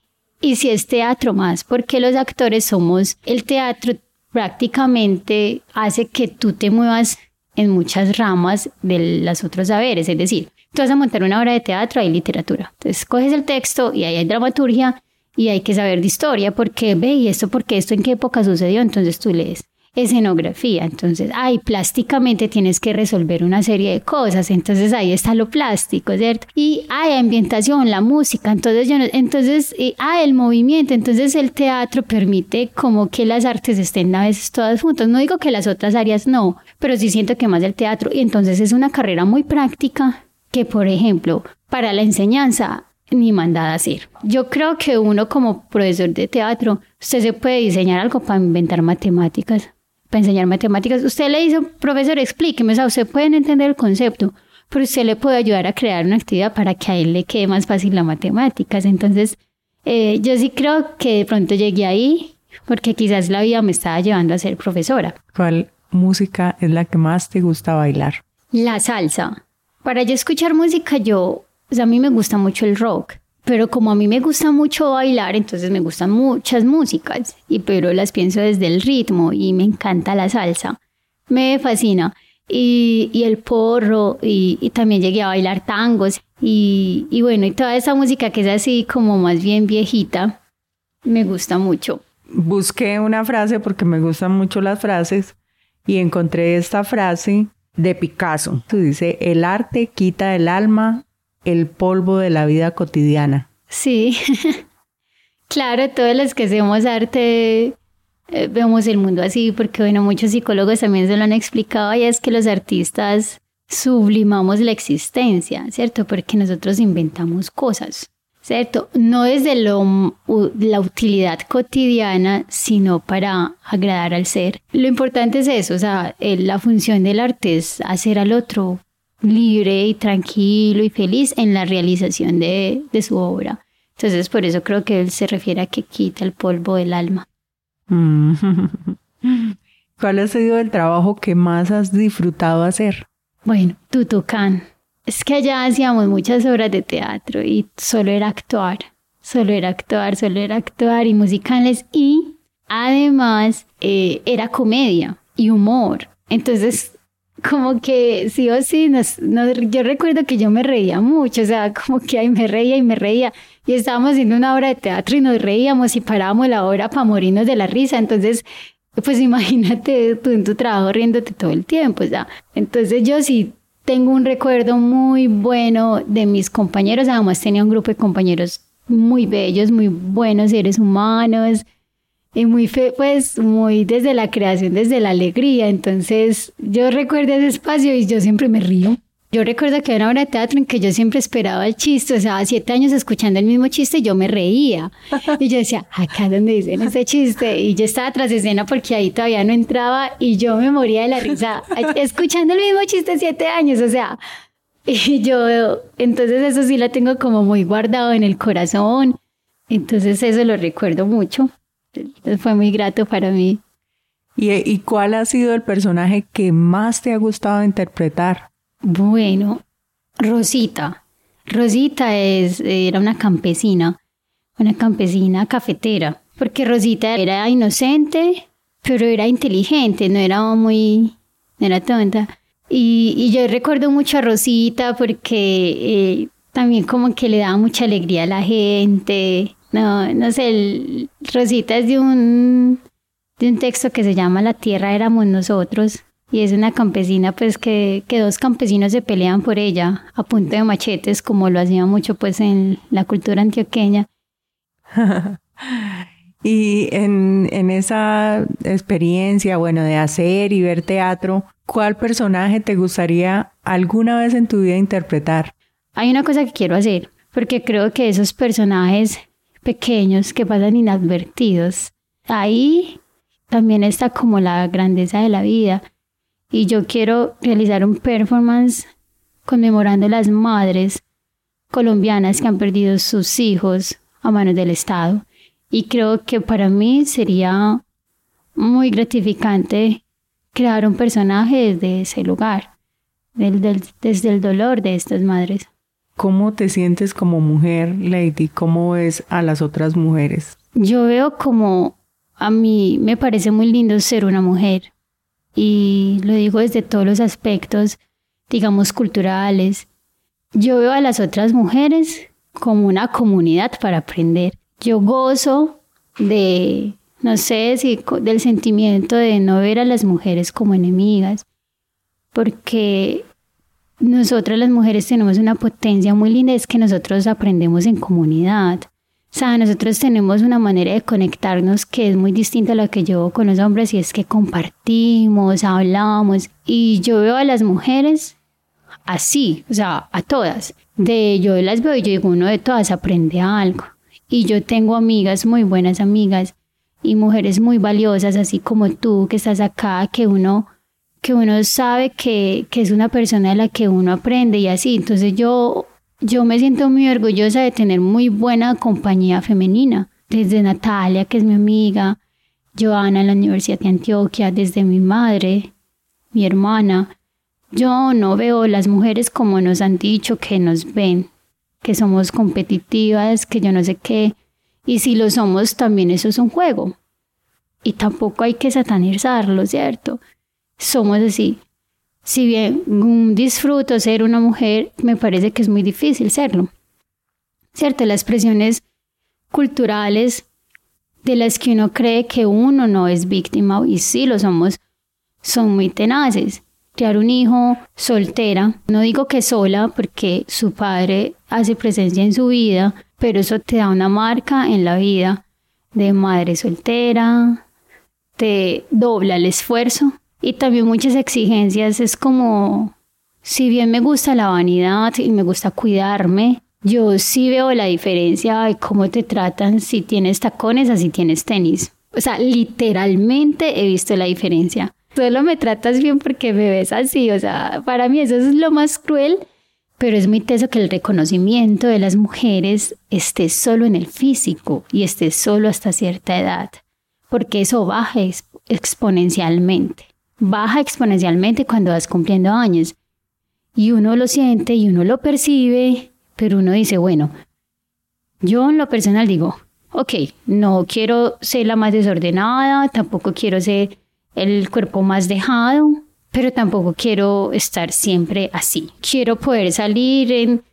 [SPEAKER 2] y si es teatro más, porque los actores somos, el teatro prácticamente hace que tú te muevas en muchas ramas de los otros saberes, es decir, tú vas a montar una obra de teatro, hay literatura, entonces coges el texto y ahí hay dramaturgia y hay que saber de historia, porque ve y esto, porque esto en qué época sucedió, entonces tú lees escenografía. Entonces, ay, plásticamente tienes que resolver una serie de cosas. Entonces ahí está lo plástico, ¿cierto? Y hay ambientación, la música. Entonces, yo entonces, hay el movimiento. Entonces el teatro permite como que las artes estén a veces todas juntas. No digo que las otras áreas no, pero sí siento que más el teatro. Y entonces es una carrera muy práctica que, por ejemplo, para la enseñanza ni mandada a hacer. Yo creo que uno como profesor de teatro, usted se puede diseñar algo para inventar matemáticas para enseñar matemáticas. Usted le dice, profesor, explíqueme, o sea, usted puede entender el concepto, pero usted le puede ayudar a crear una actividad para que a él le quede más fácil las matemáticas. Entonces, eh, yo sí creo que de pronto llegué ahí porque quizás la vida me estaba llevando a ser profesora.
[SPEAKER 1] ¿Cuál música es la que más te gusta bailar?
[SPEAKER 2] La salsa. Para yo escuchar música, yo, o sea, a mí me gusta mucho el rock, pero como a mí me gusta mucho bailar, entonces me gustan muchas músicas, y pero las pienso desde el ritmo y me encanta la salsa. Me fascina. Y, y el porro, y, también llegué a bailar tangos, y, y bueno, y toda esa música que es así como más bien viejita, me gusta mucho.
[SPEAKER 1] Busqué una frase porque me gustan mucho las frases y encontré esta frase de Picasso. Dice, el arte quita del alma el polvo de la vida cotidiana.
[SPEAKER 2] Sí, (laughs) claro, todos los que hacemos arte eh, vemos el mundo así, porque bueno, muchos psicólogos también se lo han explicado y es que los artistas sublimamos la existencia, ¿cierto? Porque nosotros inventamos cosas. ¿cierto? No desde lo, la utilidad cotidiana, sino para agradar al ser. Lo importante es eso, o sea, la función del arte es hacer al otro libre y tranquilo y feliz en la realización de, de su obra. Entonces, por eso creo que él se refiere a que quita el polvo del alma. (laughs)
[SPEAKER 1] ¿Cuál ha sido el trabajo que más has disfrutado hacer?
[SPEAKER 2] Bueno, Tutucán. Es que allá hacíamos muchas obras de teatro y solo era actuar, solo era actuar, solo era actuar y musicales y además eh, era comedia y humor. Entonces, como que sí o sí, yo recuerdo que yo me reía mucho, o sea, como que ahí me reía y me reía. Y estábamos haciendo una obra de teatro y nos reíamos y parábamos la obra para morirnos de la risa. Entonces, pues (laughs) imagínate tú en tu trabajo riéndote todo el tiempo, o sea. Entonces yo sí tengo un recuerdo muy bueno de mis compañeros, además tenía un grupo de compañeros muy bellos, muy buenos seres humanos y muy fe, pues muy desde la creación, desde la alegría. Entonces yo recuerdo ese espacio y yo siempre me río. Yo recuerdo que era una obra de teatro en que yo siempre esperaba el chiste, o sea, siete años escuchando el mismo chiste y yo me reía. Y yo decía, acá donde dicen ese chiste. Y yo estaba tras escena porque ahí todavía no entraba y yo me moría de la risa escuchando el mismo chiste siete años, o sea. Y yo, entonces eso sí lo tengo como muy guardado en el corazón. Entonces eso lo recuerdo mucho. Fue muy grato para mí.
[SPEAKER 1] ¿Y, ¿Y cuál ha sido el personaje que más te ha gustado interpretar?
[SPEAKER 2] Bueno, Rosita. Rosita es, era una campesina, una campesina cafetera, porque Rosita era inocente, pero era inteligente, no era muy, no era tonta. Y, y yo recuerdo mucho a Rosita porque eh, también como que le daba mucha alegría a la gente. No, no sé, Rosita es de un, de un texto que se llama La tierra éramos nosotros y es una campesina pues que, que, dos campesinos se pelean por ella a punto de machetes como lo hacía mucho pues en la cultura antioqueña. (laughs)
[SPEAKER 1] y en, en, esa experiencia, bueno, de hacer y ver teatro, ¿cuál personaje te gustaría alguna vez en tu vida interpretar?
[SPEAKER 2] Hay una cosa que quiero hacer, porque creo que esos personajes pequeños que pasan inadvertidos, ahí también está como la grandeza de la vida y yo quiero realizar un performance conmemorando las madres colombianas que han perdido sus hijos a manos del Estado. Y creo que para mí sería muy gratificante crear un personaje desde ese lugar, desde el dolor de estas madres.
[SPEAKER 1] ¿Cómo te sientes como mujer, Lady? ¿Cómo ves a las otras mujeres?
[SPEAKER 2] Yo veo como a mí me parece muy lindo ser una mujer y lo digo desde todos los aspectos, digamos, culturales. Yo veo a las otras mujeres como una comunidad para aprender. Yo gozo de, no sé si del sentimiento de no ver a las mujeres como enemigas, porque nosotras las mujeres tenemos una potencia muy linda, es que nosotros aprendemos en comunidad. O sea, nosotros tenemos una manera de conectarnos que es muy distinta a la que yo con los hombres y es que compartimos, hablamos y yo veo a las mujeres así, o sea, a todas. De yo las veo y yo digo, uno de todas aprende algo. Y yo tengo amigas, muy buenas amigas, y mujeres muy valiosas, así como tú que estás acá, que uno, que uno sabe que, que es una persona de la que uno aprende y así. Entonces yo, yo me siento muy orgullosa de tener muy buena compañía femenina, desde Natalia, que es mi amiga, Joana en la Universidad de Antioquia, desde mi madre, mi hermana. Yo no veo las mujeres como nos han dicho que nos ven, que somos competitivas, que yo no sé qué. Y si lo somos, también eso es un juego. Y tampoco hay que satanizarlo, ¿cierto? Somos así. Si bien disfruto ser una mujer, me parece que es muy difícil serlo. ¿Cierto? Las expresiones culturales de las que uno cree que uno no es víctima, y sí lo somos, son muy tenaces. Crear un hijo soltera, no digo que sola, porque su padre hace presencia en su vida, pero eso te da una marca en la vida de madre soltera, te dobla el esfuerzo y también muchas exigencias. Es como, si bien me gusta la vanidad y me gusta cuidarme, yo sí veo la diferencia de cómo te tratan si tienes tacones a si tienes tenis. O sea, literalmente he visto la diferencia. Solo me tratas bien porque me ves así. O sea, para mí eso es lo más cruel pero es muy teso que el reconocimiento de las mujeres esté solo en el físico y esté solo hasta cierta edad, porque eso baja exponencialmente. Baja exponencialmente cuando vas cumpliendo años. Y uno lo siente y uno lo percibe, pero uno dice, bueno, yo en lo personal digo, ok, no quiero ser la más desordenada, tampoco quiero ser el cuerpo más dejado, pero tampoco quiero estar siempre así. Quiero poder salir en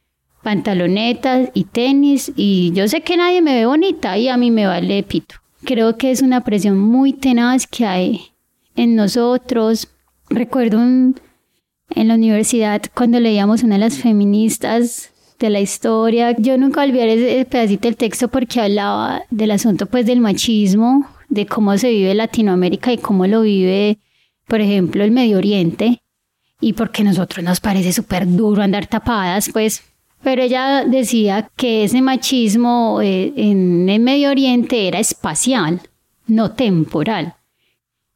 [SPEAKER 2] pantalonetas y tenis y yo sé que nadie me ve bonita y a mí me vale pito. Creo que es una presión muy tenaz que hay en nosotros. Recuerdo en la universidad cuando leíamos una de las feministas de la historia. Yo nunca olvidaré ese pedacito del texto porque hablaba del asunto pues del machismo, de cómo se vive Latinoamérica y cómo lo vive por ejemplo, el Medio Oriente, y porque a nosotros nos parece súper duro andar tapadas, pues, pero ella decía que ese machismo eh, en el Medio Oriente era espacial, no temporal.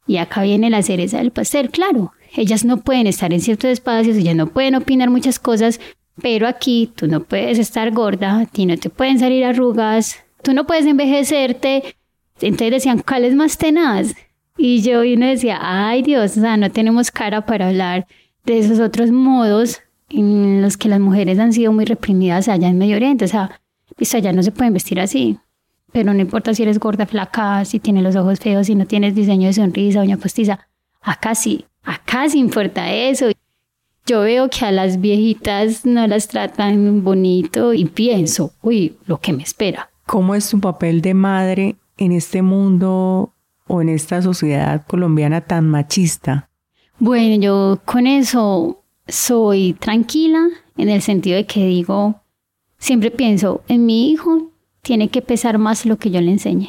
[SPEAKER 2] Y acá viene la cereza del pastel, claro, ellas no pueden estar en ciertos espacios, ellas no pueden opinar muchas cosas, pero aquí tú no puedes estar gorda, ti no te pueden salir arrugas, tú no puedes envejecerte. Entonces decían, ¿cuál es más tenaz? Y yo y uno decía, ay Dios, o sea, no tenemos cara para hablar de esos otros modos en los que las mujeres han sido muy reprimidas allá en Medio Oriente. O sea, pues allá no se pueden vestir así. Pero no importa si eres gorda, flaca, si tienes los ojos feos, si no tienes diseño de sonrisa, uña postiza. Acá sí, acá sí importa eso. Yo veo que a las viejitas no las tratan bonito y pienso, uy, lo que me espera.
[SPEAKER 1] ¿Cómo es tu papel de madre en este mundo o en esta sociedad colombiana tan machista?
[SPEAKER 2] Bueno, yo con eso soy tranquila en el sentido de que digo, siempre pienso, en mi hijo tiene que pesar más lo que yo le enseñe.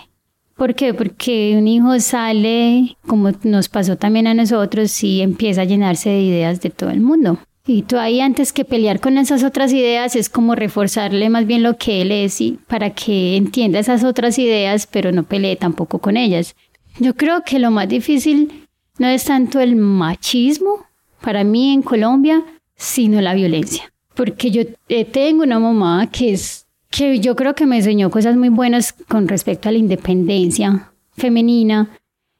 [SPEAKER 2] ¿Por qué? Porque un hijo sale, como nos pasó también a nosotros, y empieza a llenarse de ideas de todo el mundo. Y tú ahí antes que pelear con esas otras ideas es como reforzarle más bien lo que él es y para que entienda esas otras ideas, pero no pelee tampoco con ellas. Yo creo que lo más difícil no es tanto el machismo para mí en Colombia, sino la violencia. Porque yo eh, tengo una mamá que es que yo creo que me enseñó cosas muy buenas con respecto a la independencia femenina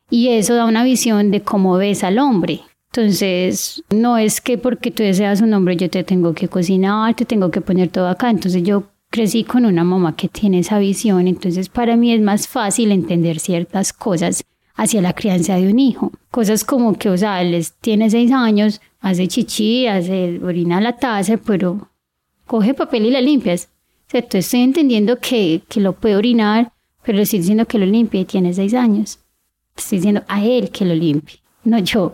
[SPEAKER 2] y eso da una visión de cómo ves al hombre. Entonces, no es que porque tú deseas un hombre yo te tengo que cocinar, te tengo que poner todo acá. Entonces yo crecí con una mamá que tiene esa visión, entonces para mí es más fácil entender ciertas cosas hacia la crianza de un hijo. Cosas como que, o sea, les tiene seis años, hace chichi, hace orina la taza, pero coge papel y la limpias. Estoy entendiendo que, que lo puede orinar, pero le estoy diciendo que lo limpie y tiene seis años. Estoy diciendo a él que lo limpie, no yo.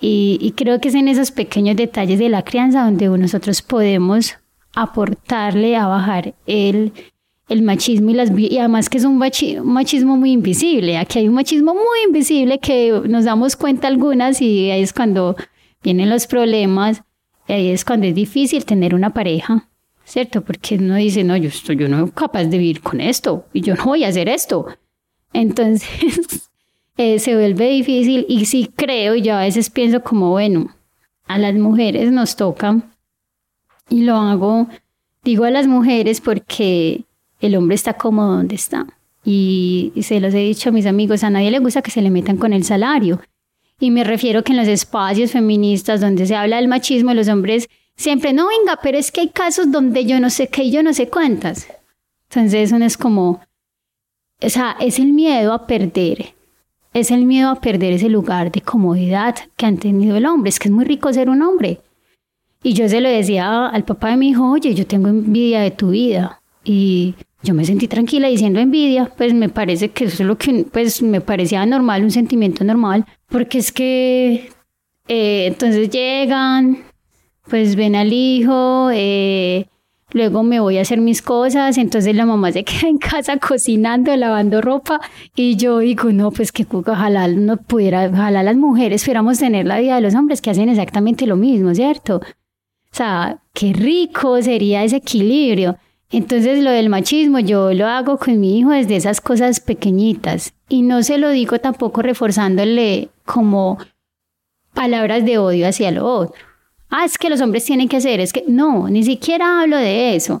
[SPEAKER 2] Y, y creo que es en esos pequeños detalles de la crianza donde nosotros podemos aportarle a bajar el, el machismo y las y además que es un machismo muy invisible. Aquí hay un machismo muy invisible que nos damos cuenta algunas y ahí es cuando vienen los problemas, ahí es cuando es difícil tener una pareja, ¿cierto? Porque uno dice, no, yo, estoy, yo no soy capaz de vivir con esto y yo no voy a hacer esto. Entonces (laughs) eh, se vuelve difícil y sí creo, y yo a veces pienso como, bueno, a las mujeres nos toca, y lo hago, digo a las mujeres porque el hombre está cómodo donde está. Y, y se los he dicho a mis amigos, a nadie le gusta que se le metan con el salario. Y me refiero que en los espacios feministas donde se habla del machismo, los hombres siempre, no, venga, pero es que hay casos donde yo no sé qué yo no sé cuántas. Entonces, eso es como, o sea, es el miedo a perder, es el miedo a perder ese lugar de comodidad que han tenido el hombre. Es que es muy rico ser un hombre. Y yo se lo decía al papá de mi hijo, oye, yo tengo envidia de tu vida. Y yo me sentí tranquila diciendo envidia, pues me parece que eso es lo que, pues me parecía normal, un sentimiento normal, porque es que eh, entonces llegan, pues ven al hijo, eh, luego me voy a hacer mis cosas, entonces la mamá se (laughs) queda en casa cocinando, lavando ropa y yo digo, no, pues que ojalá no pudiera, ojalá las mujeres pudiéramos tener la vida de los hombres que hacen exactamente lo mismo, ¿cierto? O sea, qué rico sería ese equilibrio. Entonces lo del machismo yo lo hago con mi hijo desde esas cosas pequeñitas y no se lo digo tampoco reforzándole como palabras de odio hacia lo otro. Ah, es que los hombres tienen que hacer, es que no, ni siquiera hablo de eso.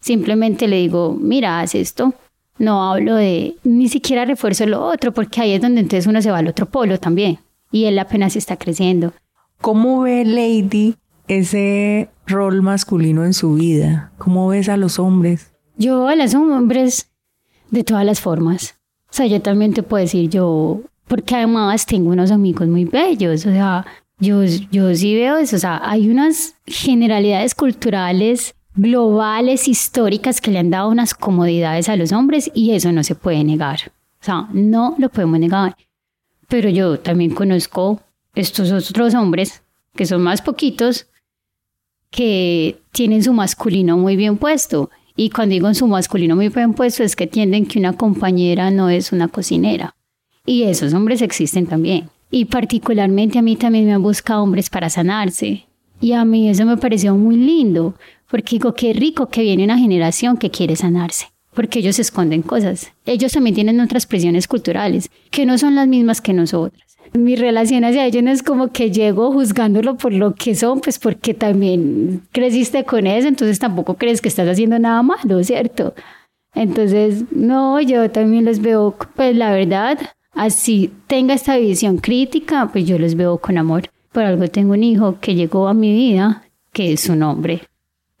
[SPEAKER 2] Simplemente le digo, mira, haz esto. No hablo de, ni siquiera refuerzo lo otro, porque ahí es donde entonces uno se va al otro polo también. Y él apenas está creciendo.
[SPEAKER 1] ¿Cómo ve Lady ese rol masculino en su vida? ¿Cómo ves a los hombres?
[SPEAKER 2] Yo a los hombres de todas las formas. O sea, yo también te puedo decir, yo, porque además tengo unos amigos muy bellos, o sea, yo, yo sí veo eso, o sea, hay unas generalidades culturales globales, históricas, que le han dado unas comodidades a los hombres y eso no se puede negar. O sea, no lo podemos negar. Pero yo también conozco estos otros hombres, que son más poquitos, que tienen su masculino muy bien puesto. Y cuando digo su masculino muy bien puesto es que entienden que una compañera no es una cocinera. Y esos hombres existen también. Y particularmente a mí también me han buscado hombres para sanarse. Y a mí eso me pareció muy lindo, porque digo, qué rico que viene una generación que quiere sanarse, porque ellos esconden cosas. Ellos también tienen otras presiones culturales, que no son las mismas que nosotras mi relación hacia ellos no es como que llego juzgándolo por lo que son, pues porque también creciste con eso, entonces tampoco crees que estás haciendo nada malo, ¿cierto? Entonces, no, yo también los veo, pues la verdad, así tenga esta visión crítica, pues yo los veo con amor. Por algo tengo un hijo que llegó a mi vida, que es un hombre. (laughs)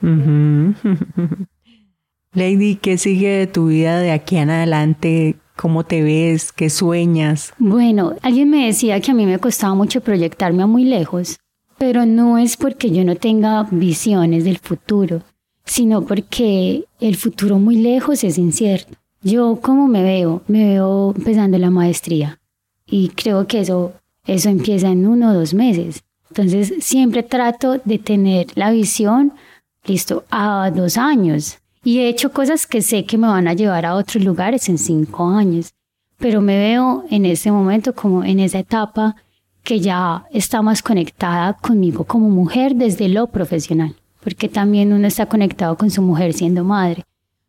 [SPEAKER 1] Lady, ¿qué sigue de tu vida de aquí en adelante? ¿Cómo te ves? ¿Qué sueñas?
[SPEAKER 2] Bueno, alguien me decía que a mí me costaba mucho proyectarme a muy lejos, pero no es porque yo no tenga visiones del futuro, sino porque el futuro muy lejos es incierto. Yo, ¿cómo me veo? Me veo empezando la maestría. Y creo que eso, eso empieza en uno o dos meses. Entonces, siempre trato de tener la visión, listo, a dos años. Y he hecho cosas que sé que me van a llevar a otros lugares en cinco años, pero me veo en ese momento como en esa etapa que ya está más conectada conmigo como mujer desde lo profesional, porque también uno está conectado con su mujer siendo madre,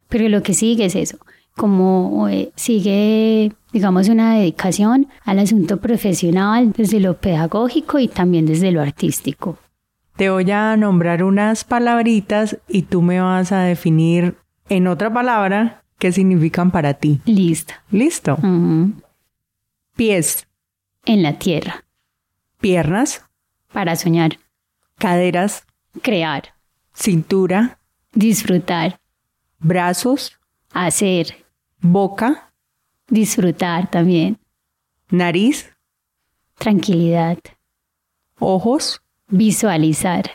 [SPEAKER 2] pero lo que sigue es eso, como eh, sigue, digamos, una dedicación al asunto profesional desde lo pedagógico y también desde lo artístico.
[SPEAKER 1] Te voy a nombrar unas palabritas y tú me vas a definir en otra palabra qué significan para ti.
[SPEAKER 2] Listo.
[SPEAKER 1] Listo. Pies.
[SPEAKER 2] En la tierra.
[SPEAKER 1] Piernas.
[SPEAKER 2] Para soñar.
[SPEAKER 1] Caderas.
[SPEAKER 2] Crear.
[SPEAKER 1] Cintura.
[SPEAKER 2] Disfrutar.
[SPEAKER 1] Brazos.
[SPEAKER 2] Hacer.
[SPEAKER 1] Boca.
[SPEAKER 2] Disfrutar también.
[SPEAKER 1] Nariz.
[SPEAKER 2] Tranquilidad.
[SPEAKER 1] Ojos.
[SPEAKER 2] Visualizar.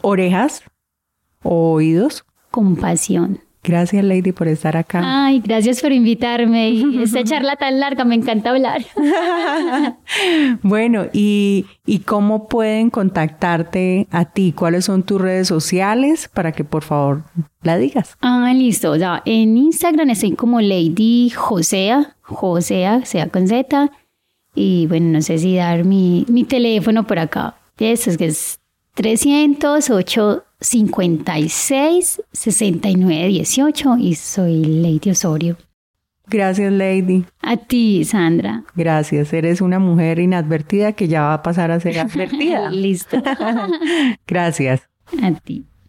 [SPEAKER 1] Orejas. Oídos.
[SPEAKER 2] Compasión.
[SPEAKER 1] Gracias, Lady, por estar acá.
[SPEAKER 2] Ay, gracias por invitarme. (laughs) esta charla tan larga, me encanta hablar. (laughs)
[SPEAKER 1] bueno, ¿y, ¿y cómo pueden contactarte a ti? ¿Cuáles son tus redes sociales para que por favor la digas?
[SPEAKER 2] Ah, listo. Ya, en Instagram estoy como Lady Josea, Josea, sea con Z. Y bueno, no sé si dar mi, mi teléfono por acá. Eso es que es 308 56 69 18 y soy Lady Osorio.
[SPEAKER 1] Gracias, Lady.
[SPEAKER 2] A ti, Sandra.
[SPEAKER 1] Gracias, eres una mujer inadvertida que ya va a pasar a ser advertida. (laughs)
[SPEAKER 2] Listo. (laughs)
[SPEAKER 1] Gracias.
[SPEAKER 2] A ti.